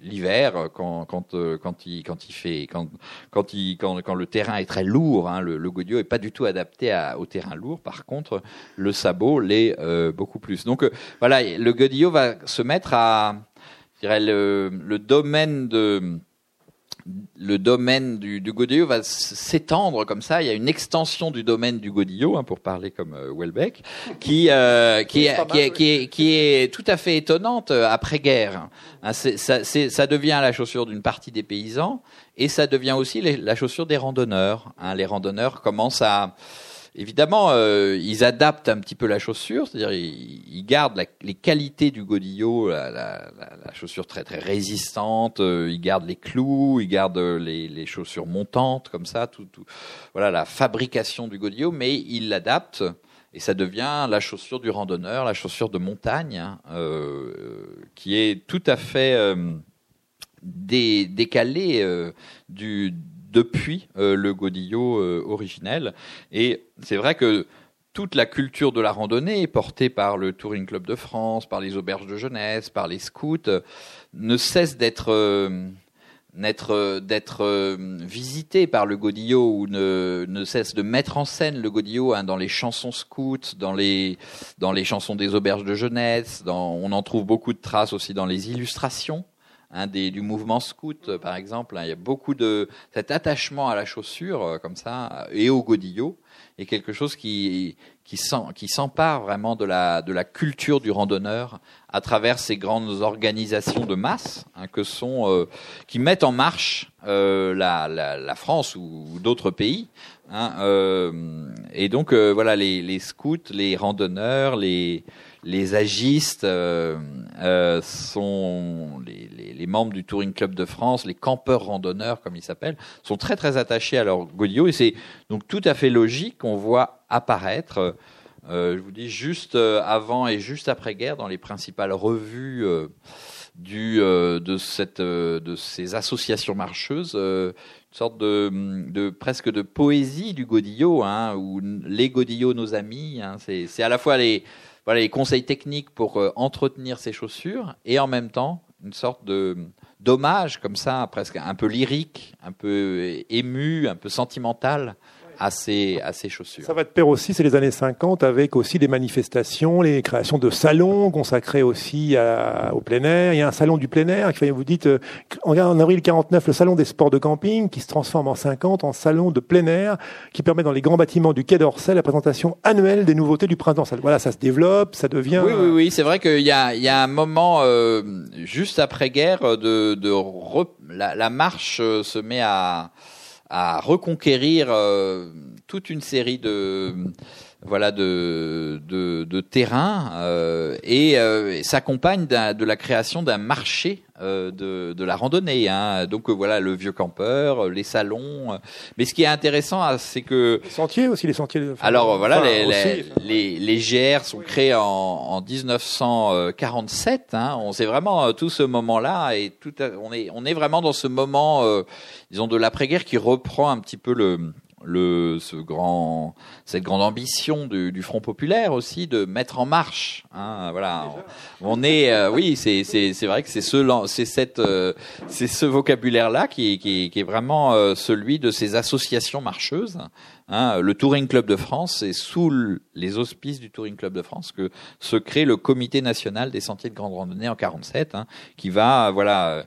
l'hiver quand quand euh, quand il quand il fait quand quand il quand, quand le terrain est très lourd. Hein, le, le godillot est pas du tout adapté à, au terrain lourd. Par contre, le sabot l'est beaucoup plus. Donc voilà, le godillot va se mettre à, je dirais le, le domaine de le domaine du, du godillot va s'étendre comme ça. Il y a une extension du domaine du godillot, hein, pour parler comme euh, Welbeck, qui, euh, qui, est, qui, est, qui, est, qui, est, tout à fait étonnante euh, après-guerre. Hein, ça, ça, devient la chaussure d'une partie des paysans et ça devient aussi la chaussure des randonneurs. Hein. Les randonneurs commencent à Évidemment, euh, ils adaptent un petit peu la chaussure, c'est-à-dire ils, gardent les qualités du godillot, la, chaussure très très résistante, euh, ils gardent les clous, ils gardent les, les chaussures montantes comme ça, tout, tout, voilà la fabrication du godillot, mais ils l'adaptent et ça devient la chaussure du randonneur, la chaussure de montagne, hein, euh, qui est tout à fait euh, décalée euh, du depuis euh, le godillot euh, originel. Et c'est vrai que toute la culture de la randonnée portée par le Touring Club de France, par les auberges de jeunesse, par les scouts, ne cesse d'être euh, d'être visité par le godillot ou ne, ne cesse de mettre en scène le godillot hein, dans les chansons scouts, dans les dans les chansons des auberges de jeunesse, dans, on en trouve beaucoup de traces aussi dans les illustrations un des, du mouvement scout, euh, par exemple. Hein, il y a beaucoup de cet attachement à la chaussure, euh, comme ça, et au godillot, est quelque chose qui qui s'empare vraiment de la de la culture du randonneur à travers ces grandes organisations de masse hein, que sont euh, qui mettent en marche la, la, la, France ou, d'autres pays. Hein, et donc voilà les, les scouts, les randonneurs, les les agistes euh, euh, sont les, les, les, membres du Touring Club de France, les campeurs randonneurs comme ils s'appellent, sont très très attachés à leur godillot et c'est donc tout à fait logique qu'on voit apparaître, euh, je vous dis juste euh, avant et juste après guerre dans les principales revues euh, du de cette de ces associations marcheuses une sorte de, de, presque de poésie du godillot, hein, où les godillots, nos amis, hein, c'est à la fois les, voilà les conseils techniques pour euh, entretenir ses chaussures et en même temps une sorte de dommage comme ça, presque un peu lyrique, un peu ému, un peu sentimental à ces, à ces chaussures. Ça va de pair aussi, c'est les années 50, avec aussi des manifestations, les créations de salons consacrés aussi à, au plein air. Il y a un salon du plein air, vous dites, euh, en, avril 49, le salon des sports de camping, qui se transforme en 50 en salon de plein air, qui permet dans les grands bâtiments du Quai d'Orsay la présentation annuelle des nouveautés du printemps. Voilà, ça se développe, ça devient... Oui, oui, oui, c'est vrai qu'il y a, il y a un moment, euh, juste après-guerre, de, de la, la marche euh, se met à à reconquérir euh, toute une série de voilà de de, de terrains euh, et, euh, s'accompagne de la création d'un marché euh, de, de la randonnée. Hein. Donc voilà le vieux campeur, les salons. Mais ce qui est intéressant, ah, c'est que les sentiers aussi les sentiers. Alors voilà les, les, les, GR sont créés en, en 1947. Hein. On sait vraiment tout ce moment-là et tout. On est on est vraiment dans ce moment disons de l'après-guerre qui reprend un petit peu le le, ce grand, cette grande ambition du, du, Front populaire aussi de mettre en marche. Hein, voilà, on, est, euh, oui, c'est c'est vrai que c'est ce c'est cette euh, c'est ce vocabulaire là qui, qui, qui est vraiment euh, celui de ces associations marcheuses. Hein, le Touring Club de France, c'est sous les auspices du Touring Club de France que se crée le Comité national des sentiers de grande randonnée en 47, hein, qui va voilà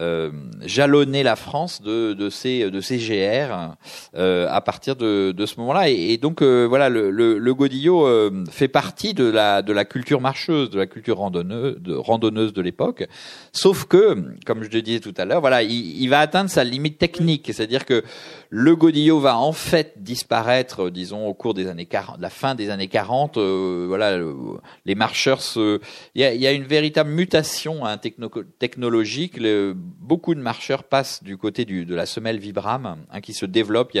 euh, jalonner la France de, de ces de ces GR euh, à partir de, de ce moment-là. Et, donc euh, voilà le, le, le godillot euh, fait partie de la de la culture marcheuse de la culture randonneuse de randonneuse de l'époque. Sauf que comme je le disais tout à l'heure voilà il, il, va atteindre sa limite technique. C'est-à-dire que le godillot va en fait disparaître disons au cours des années 40 la fin des années 40 voilà les marcheurs il y a, une véritable mutation hein, techno technologique beaucoup de marcheurs passent du côté de la semelle Vibram, hein, qui se développe.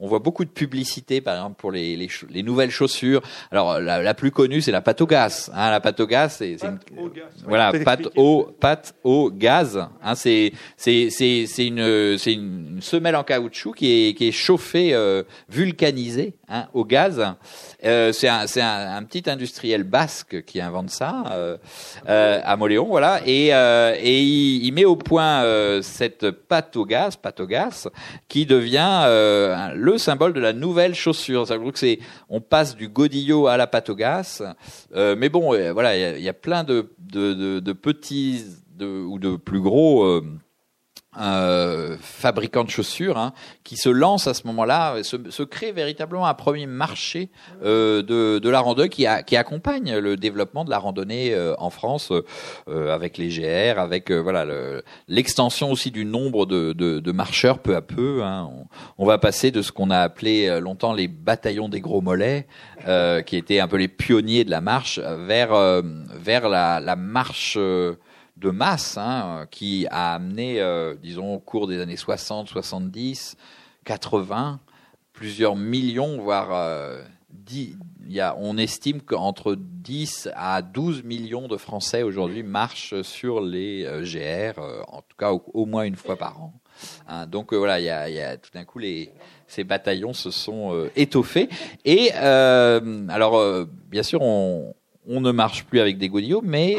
On voit beaucoup de publicité, par exemple, pour les, les, les nouvelles chaussures. Alors, la, la plus connue, c'est la pâte au gaz. Hein, la pâte au gaz, c'est voilà, pâte au pâte au gaz. Hein, c'est une une, semelle en caoutchouc qui est qui est chauffée, euh, vulcanisée hein, au gaz. Euh, c'est un, un, un, petit industriel basque qui invente ça euh, euh à Moléon, voilà, et, euh, et il, il, met au point euh, cette pâte au gaz, pâte au gaz, qui devient le symbole de la nouvelle chaussure. C'est, on passe du godillot à la au gaz, mais bon, voilà, il y a, plein de, petits ou de plus gros euh, fabricant de chaussures hein, qui se lance à ce moment-là, se, se, crée véritablement un premier marché euh, de, de, la randonnée qui, a, qui, accompagne le développement de la randonnée euh, en France euh, avec les GR, avec euh, voilà l'extension aussi du nombre de, de, de, marcheurs peu à peu. Hein. On, va passer de ce qu'on a appelé longtemps les bataillons des gros mollets, qui étaient un peu les pionniers de la marche, vers vers la, la marche de masse hein, qui a amené, euh, disons, au cours des années 60, 70, 80, plusieurs millions, voire euh, il y a, on estime qu'entre 10 à 12 millions de Français aujourd'hui marchent sur les euh, GR, en tout cas au, moins une fois par an. Hein, donc voilà, il y a, y a, tout d'un coup les ces bataillons se sont étoffés. Et alors, bien sûr, on, on ne marche plus avec des godillots, mais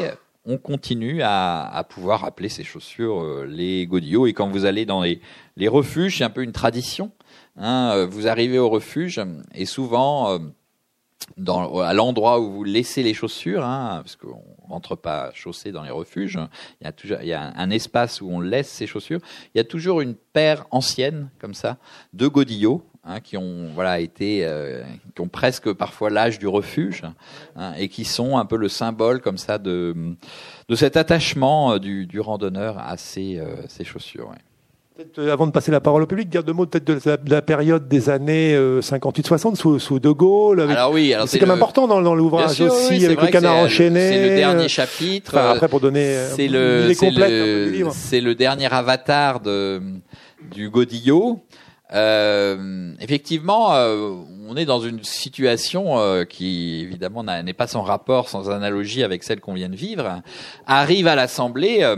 on continue à, pouvoir appeler ces chaussures euh, les godillots. Et quand vous allez dans les, refuges, c'est un peu une tradition. Hein, euh, vous arrivez au refuge et souvent, euh, à l'endroit où vous laissez les chaussures, hein, parce qu'on rentre pas chaussé dans les refuges, il y a toujours il y a un espace où on laisse ses chaussures. Il y a toujours une paire ancienne comme ça de godillots Hein, qui ont voilà été, euh, qui ont presque parfois l'âge du refuge, hein, et qui sont un peu le symbole comme ça de de cet attachement euh, du, du randonneur à ses, euh, ses chaussures. Ouais. Avant de passer la parole au public, dire deux mots peut-être de, de, la période des années 58-60 sous, sous, De Gaulle. Avec... Alors oui, c'est quand même important dans, dans l'ouvrage aussi, oui, avec le canard enchaîné. C'est le dernier chapitre. Enfin, après, pour donner, c'est le, c'est le, c'est le dernier avatar de du Godillot. Euh, effectivement, euh, on est dans une situation euh, qui évidemment n'est pas sans rapport, sans analogie avec celle qu'on vient de vivre. Arrive à l'Assemblée euh,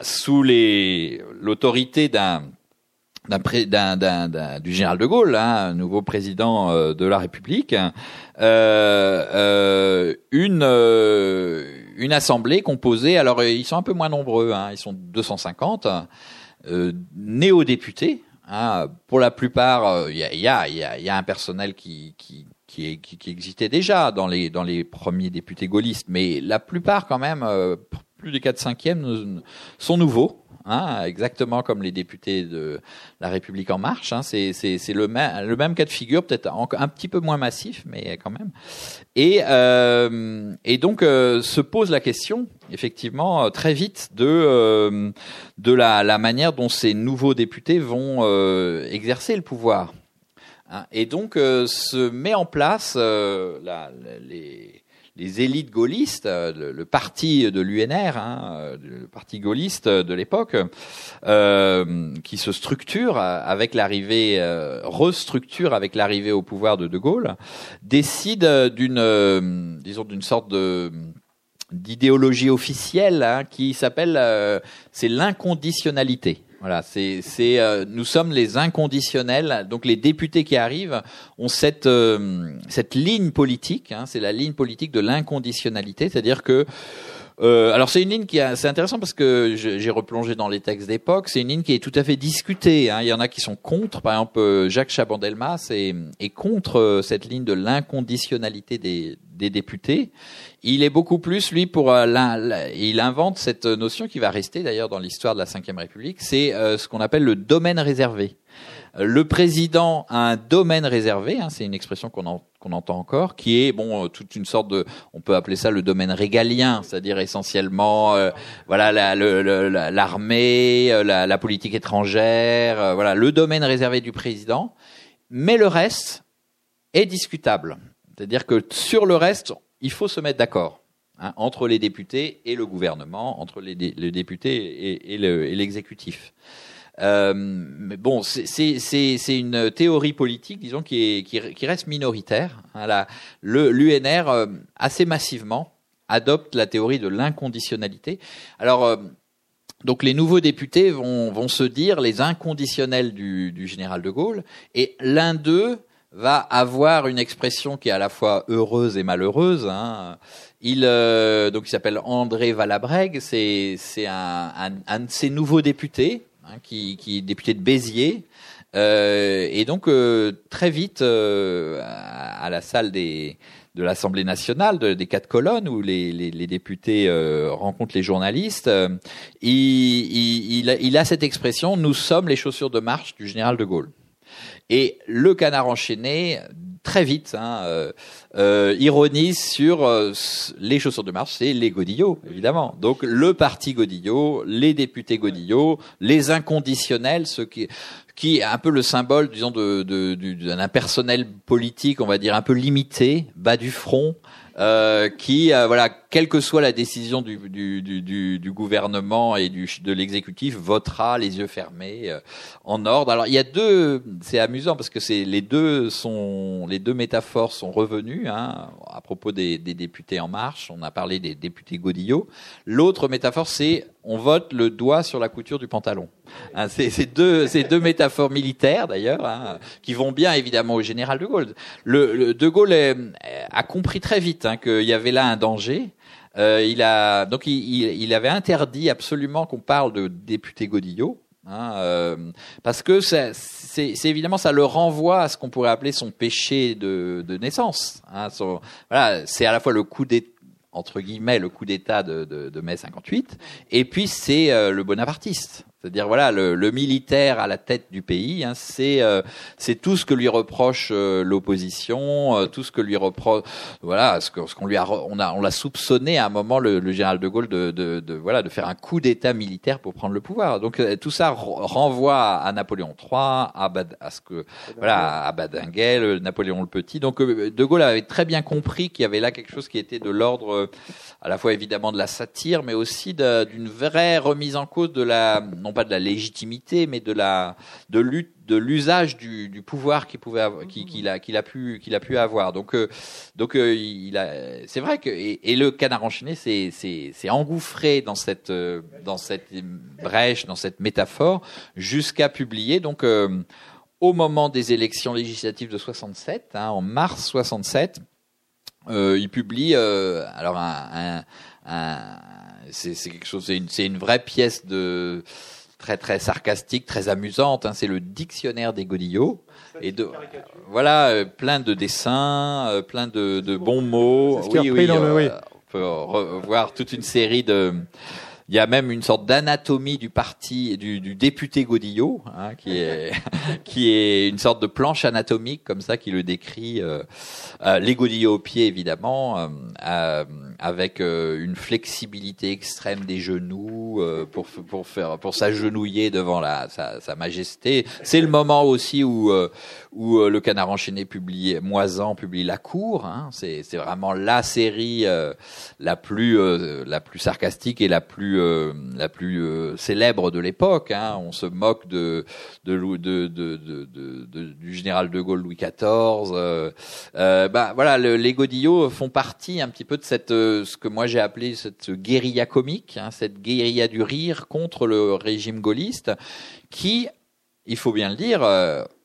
sous l'autorité d'un du général de Gaulle, hein, nouveau président de la République, euh, une une assemblée composée. Alors ils sont un peu moins nombreux, hein, ils sont 250 euh, néo-députés Hein, pour la plupart, il euh, y, a, un personnel qui, existait déjà dans les, dans les premiers députés gaullistes, mais la plupart quand même, euh, plus de 4 cinquièmes sont nouveaux. Hein, exactement comme les députés de la République en marche. Hein, c'est le, même, cas de figure, peut-être un petit peu moins massif, mais quand même. Et, euh, donc euh, se pose la question, effectivement, euh, très vite de la, manière dont ces nouveaux députés vont exercer le pouvoir. Hein, et donc se met en place la, les les élites gaullistes, euh, le, parti de l'UNR, hein, euh, le parti gaulliste de l'époque, euh, qui se structure avec l'arrivée, euh, restructure avec l'arrivée au pouvoir de De Gaulle, décide d'une, disons, d'une sorte de d'idéologie officielle hein, qui s'appelle, c'est l'inconditionnalité. Voilà, c'est, c'est, euh, nous sommes les inconditionnels. Donc les députés qui arrivent ont cette euh, cette ligne politique. Hein, c'est la ligne politique de l'inconditionnalité, c'est-à-dire que euh, alors c'est une ligne qui c'est intéressant parce que j'ai replongé dans les textes d'époque. C'est une ligne qui est tout à fait discutée. Hein. Il y en a qui sont contre. Par exemple, Jacques Chaban-Delmas est, contre cette ligne de l'inconditionnalité des, des députés. Il est beaucoup plus, lui, pour euh, il invente cette notion qui va rester d'ailleurs dans l'histoire de la Ve République, c'est euh, ce qu'on appelle le domaine réservé. Euh, le président a un domaine réservé, hein, c'est une expression qu'on entend encore, qui est bon toute une sorte de, on peut appeler ça le domaine régalien, c'est-à-dire essentiellement, voilà, l'armée, la, la, politique étrangère, voilà, le domaine réservé du président. Mais le reste est discutable. C'est-à-dire que sur le reste, il faut se mettre d'accord. hein, entre les députés et le gouvernement, entre les, députés et, l'exécutif. Euh, mais bon, c'est une théorie politique, disons, qui, qui, reste minoritaire. Hein, L'UNR, euh, assez massivement, adopte la théorie de l'inconditionnalité. Alors, euh, donc les nouveaux députés vont, vont se dire les inconditionnels du, du général de Gaulle, et l'un d'eux va avoir une expression qui est à la fois heureuse et malheureuse. Hein. Il donc il s'appelle André Valabrègue, c'est c'est un, un, un, de ces nouveaux députés hein, qui, qui est député de Béziers. Euh, et donc euh, très vite euh, à la salle des de l'Assemblée nationale, des quatre colonnes, où les, les, les députés euh, rencontrent les journalistes, euh, il, il, il, a cette expression "Nous sommes les chaussures de marche du général de Gaulle". Et le canard enchaîné, très vite, hein, euh, euh ironise sur les chaussures de marche, c'est les Godillots, évidemment. Donc le parti Godillot, les députés Godillot, les inconditionnels, ceux qui qui est un peu le symbole, disons, de, d'un personnel politique, on va dire, un peu limité, bas du front, euh, qui, euh, voilà, quelle que soit la décision du, du, du, du gouvernement et du, de l'exécutif, votera les yeux fermés euh, en ordre. Alors il y a deux, c'est amusant parce que c'est les deux sont, les deux métaphores sont revenues hein, à propos des, des, députés en marche. On a parlé des députés Godillot. L'autre métaphore, c'est on vote le doigt sur la couture du pantalon. Hein, c'est deux, deux métaphores militaires d'ailleurs, hein, qui vont bien évidemment au général de Gaulle. Le, de Gaulle a compris très vite hein, qu'il y avait là un danger. Euh, il a donc il, il, avait interdit absolument qu'on parle de député Godillot. Hein, euh, parce que c'est évidemment ça le renvoie à ce qu'on pourrait appeler son péché de, de naissance. Hein, son, voilà, c'est à la fois le coup d'état entre guillemets le coup d'État de, de, de, mai 58, et puis c'est euh, le bonapartiste. C'est-à-dire voilà le, le, militaire à la tête du pays, hein, c'est euh, c'est tout ce que lui reproche euh, l'opposition, euh, tout ce que lui reproche voilà ce qu'on lui a on a on l'a soupçonné à un moment le, le général de Gaulle de, de, de, voilà de faire un coup d'État militaire pour prendre le pouvoir. Donc tout ça renvoie à Napoléon III, à, Bad, à ce que voilà à Badinguel, Napoléon le Petit. Donc de Gaulle avait très bien compris qu'il y avait là quelque chose qui était de l'ordre à la fois évidemment de la satire, mais aussi d'une vraie remise en cause de la non pas de la légitimité, mais de la de lutte de l'usage du, du, pouvoir qu'il pouvait qu'il a qu'il a pu qu'il a pu avoir. Donc euh, donc euh, il a c'est vrai que et, le canard enchaîné c'est c'est engouffré dans cette euh, dans cette brèche dans cette métaphore jusqu'à publier donc au moment des élections législatives de 67 hein, en mars 67 il publie alors un, un, c'est quelque chose c'est une c'est une vraie pièce de très très sarcastique, très amusante. Hein. C'est le dictionnaire des godillots. Et de, voilà, euh, plein de dessins, euh, plein de, de bons mots. Oui, oui, euh, oui, on peut revoir toute une série de il y a même une sorte d'anatomie du parti du, du député Godillot, hein, qui est qui est une sorte de planche anatomique comme ça qui le décrit. Euh, euh, les Godillots au pied évidemment, euh, euh avec euh, une flexibilité extrême des genoux pour pour faire pour s'agenouiller devant la sa, sa majesté. C'est le moment aussi où où le Canard enchaîné publie Moisan publie La Cour. Hein, c'est vraiment la série la plus la plus sarcastique et la plus euh, la plus euh, célèbre de l'époque. Hein. On se moque de, de, de, de, du général de Gaulle Louis XIV. Euh, euh, bah voilà, le, les Godillots font partie un petit peu de cette ce que moi j'ai appelé cette guérilla comique, hein, cette guérilla du rire contre le régime gaulliste, qui, il faut bien le dire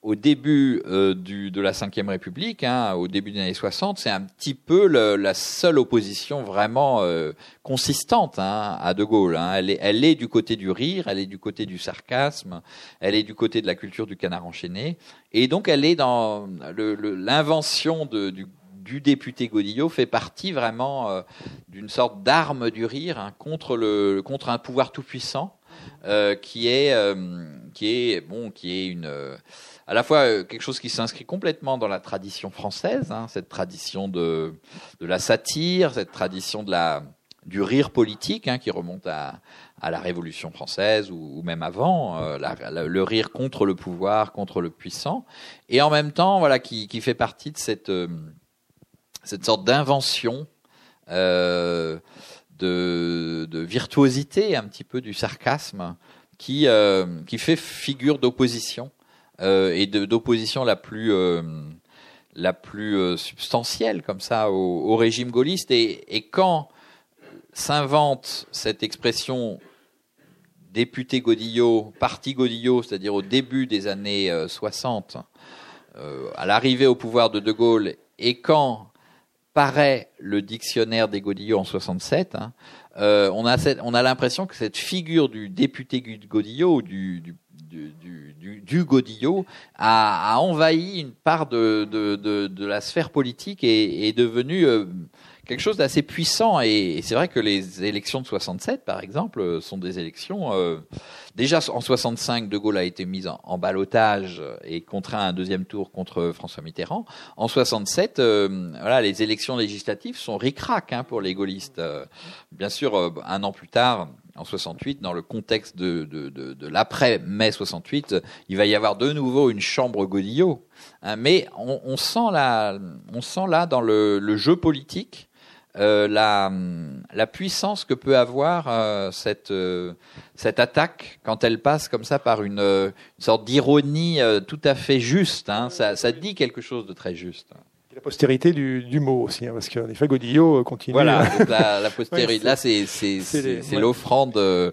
au début euh, du, de la Ve République, hein, au début des années 60, c'est un petit peu le, la seule opposition vraiment euh, consistante hein, à De Gaulle. Hein. Elle, est, elle est du côté du rire, elle est du côté du sarcasme, elle est du côté de la culture du canard enchaîné, et donc elle est dans l'invention du, du député Godillot fait partie vraiment euh, d'une sorte d'arme du rire hein, contre, le, contre un pouvoir tout puissant euh, qui est qui est bon qui est une à la fois euh, quelque chose qui s'inscrit complètement dans la tradition française, hein, cette tradition de, la satire, cette tradition du rire politique hein, qui remonte à, la Révolution française ou, même avant, euh, le rire contre le pouvoir, contre le puissant, et en même temps, voilà, qui, fait partie de cette, euh, sorte d'invention de, virtuosité, un petit peu du sarcasme, qui fait figure d'opposition euh, et d'opposition la plus la plus substantielle comme ça au, au régime gaulliste. Et, et quand s'invente cette expression député Godillot, parti Godillot, c'est-à-dire au début des années 60, à l'arrivée au pouvoir de De Gaulle, et quand paraît le dictionnaire des Godillots en 67, hein, euh, on a, on a l'impression que cette figure du député Godillot, du, du, du, du, Godillot, a, a, envahi une part de, de, de, de la sphère politique et est devenue euh, quelque chose d'assez puissant. Et, c'est vrai que les élections de 67, par exemple, euh, sont des élections. Euh, déjà en 65, De Gaulle a été mis en, en balotage et contraint à un deuxième tour contre François Mitterrand. En 67, euh, voilà, les élections législatives sont ric-rac hein, pour les gaullistes. bien sûr, un an plus tard, en 68, dans le contexte de, de, de, de l'après-mai 68, il va y avoir de nouveau une chambre Godillot. Hein, mais on, on, sent là, on sent là dans le, le jeu politique euh, la, la, puissance que peut avoir euh, cette, euh, cette attaque quand elle passe comme ça par une, une sorte d'ironie tout à fait juste. Hein. Ça, ça, dit quelque chose de très juste la postérité du, du mot aussi, hein, parce qu'en effet, Godillot euh, continue. Voilà, la, la postérité. là, c'est c'est l'offrande euh,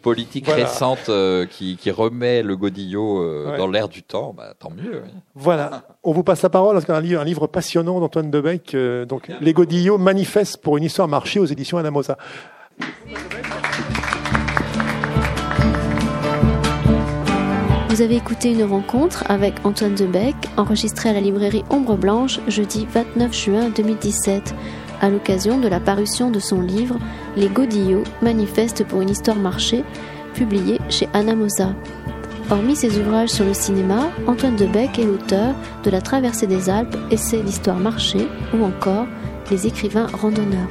politique récente euh, qui, qui remet le Godillot dans l'air du temps. Bah, tant mieux. Voilà. On vous passe la parole parce qu'on a un livre, un livre passionnant d'Antoine Debec. donc, Les Godillots manifestent pour une histoire marché aux éditions Anamosa. Vous avez écouté une rencontre avec Antoine Debec, enregistrée à la librairie Ombre Blanche jeudi 29 juin 2017, à l'occasion de la parution de son livre Les Godillots, manifeste pour une histoire marché, publié chez Anna Mosa. Hormis ses ouvrages sur le cinéma, Antoine Debec est l'auteur de La traversée des Alpes, essai d'histoire marché ou encore Les écrivains randonneurs.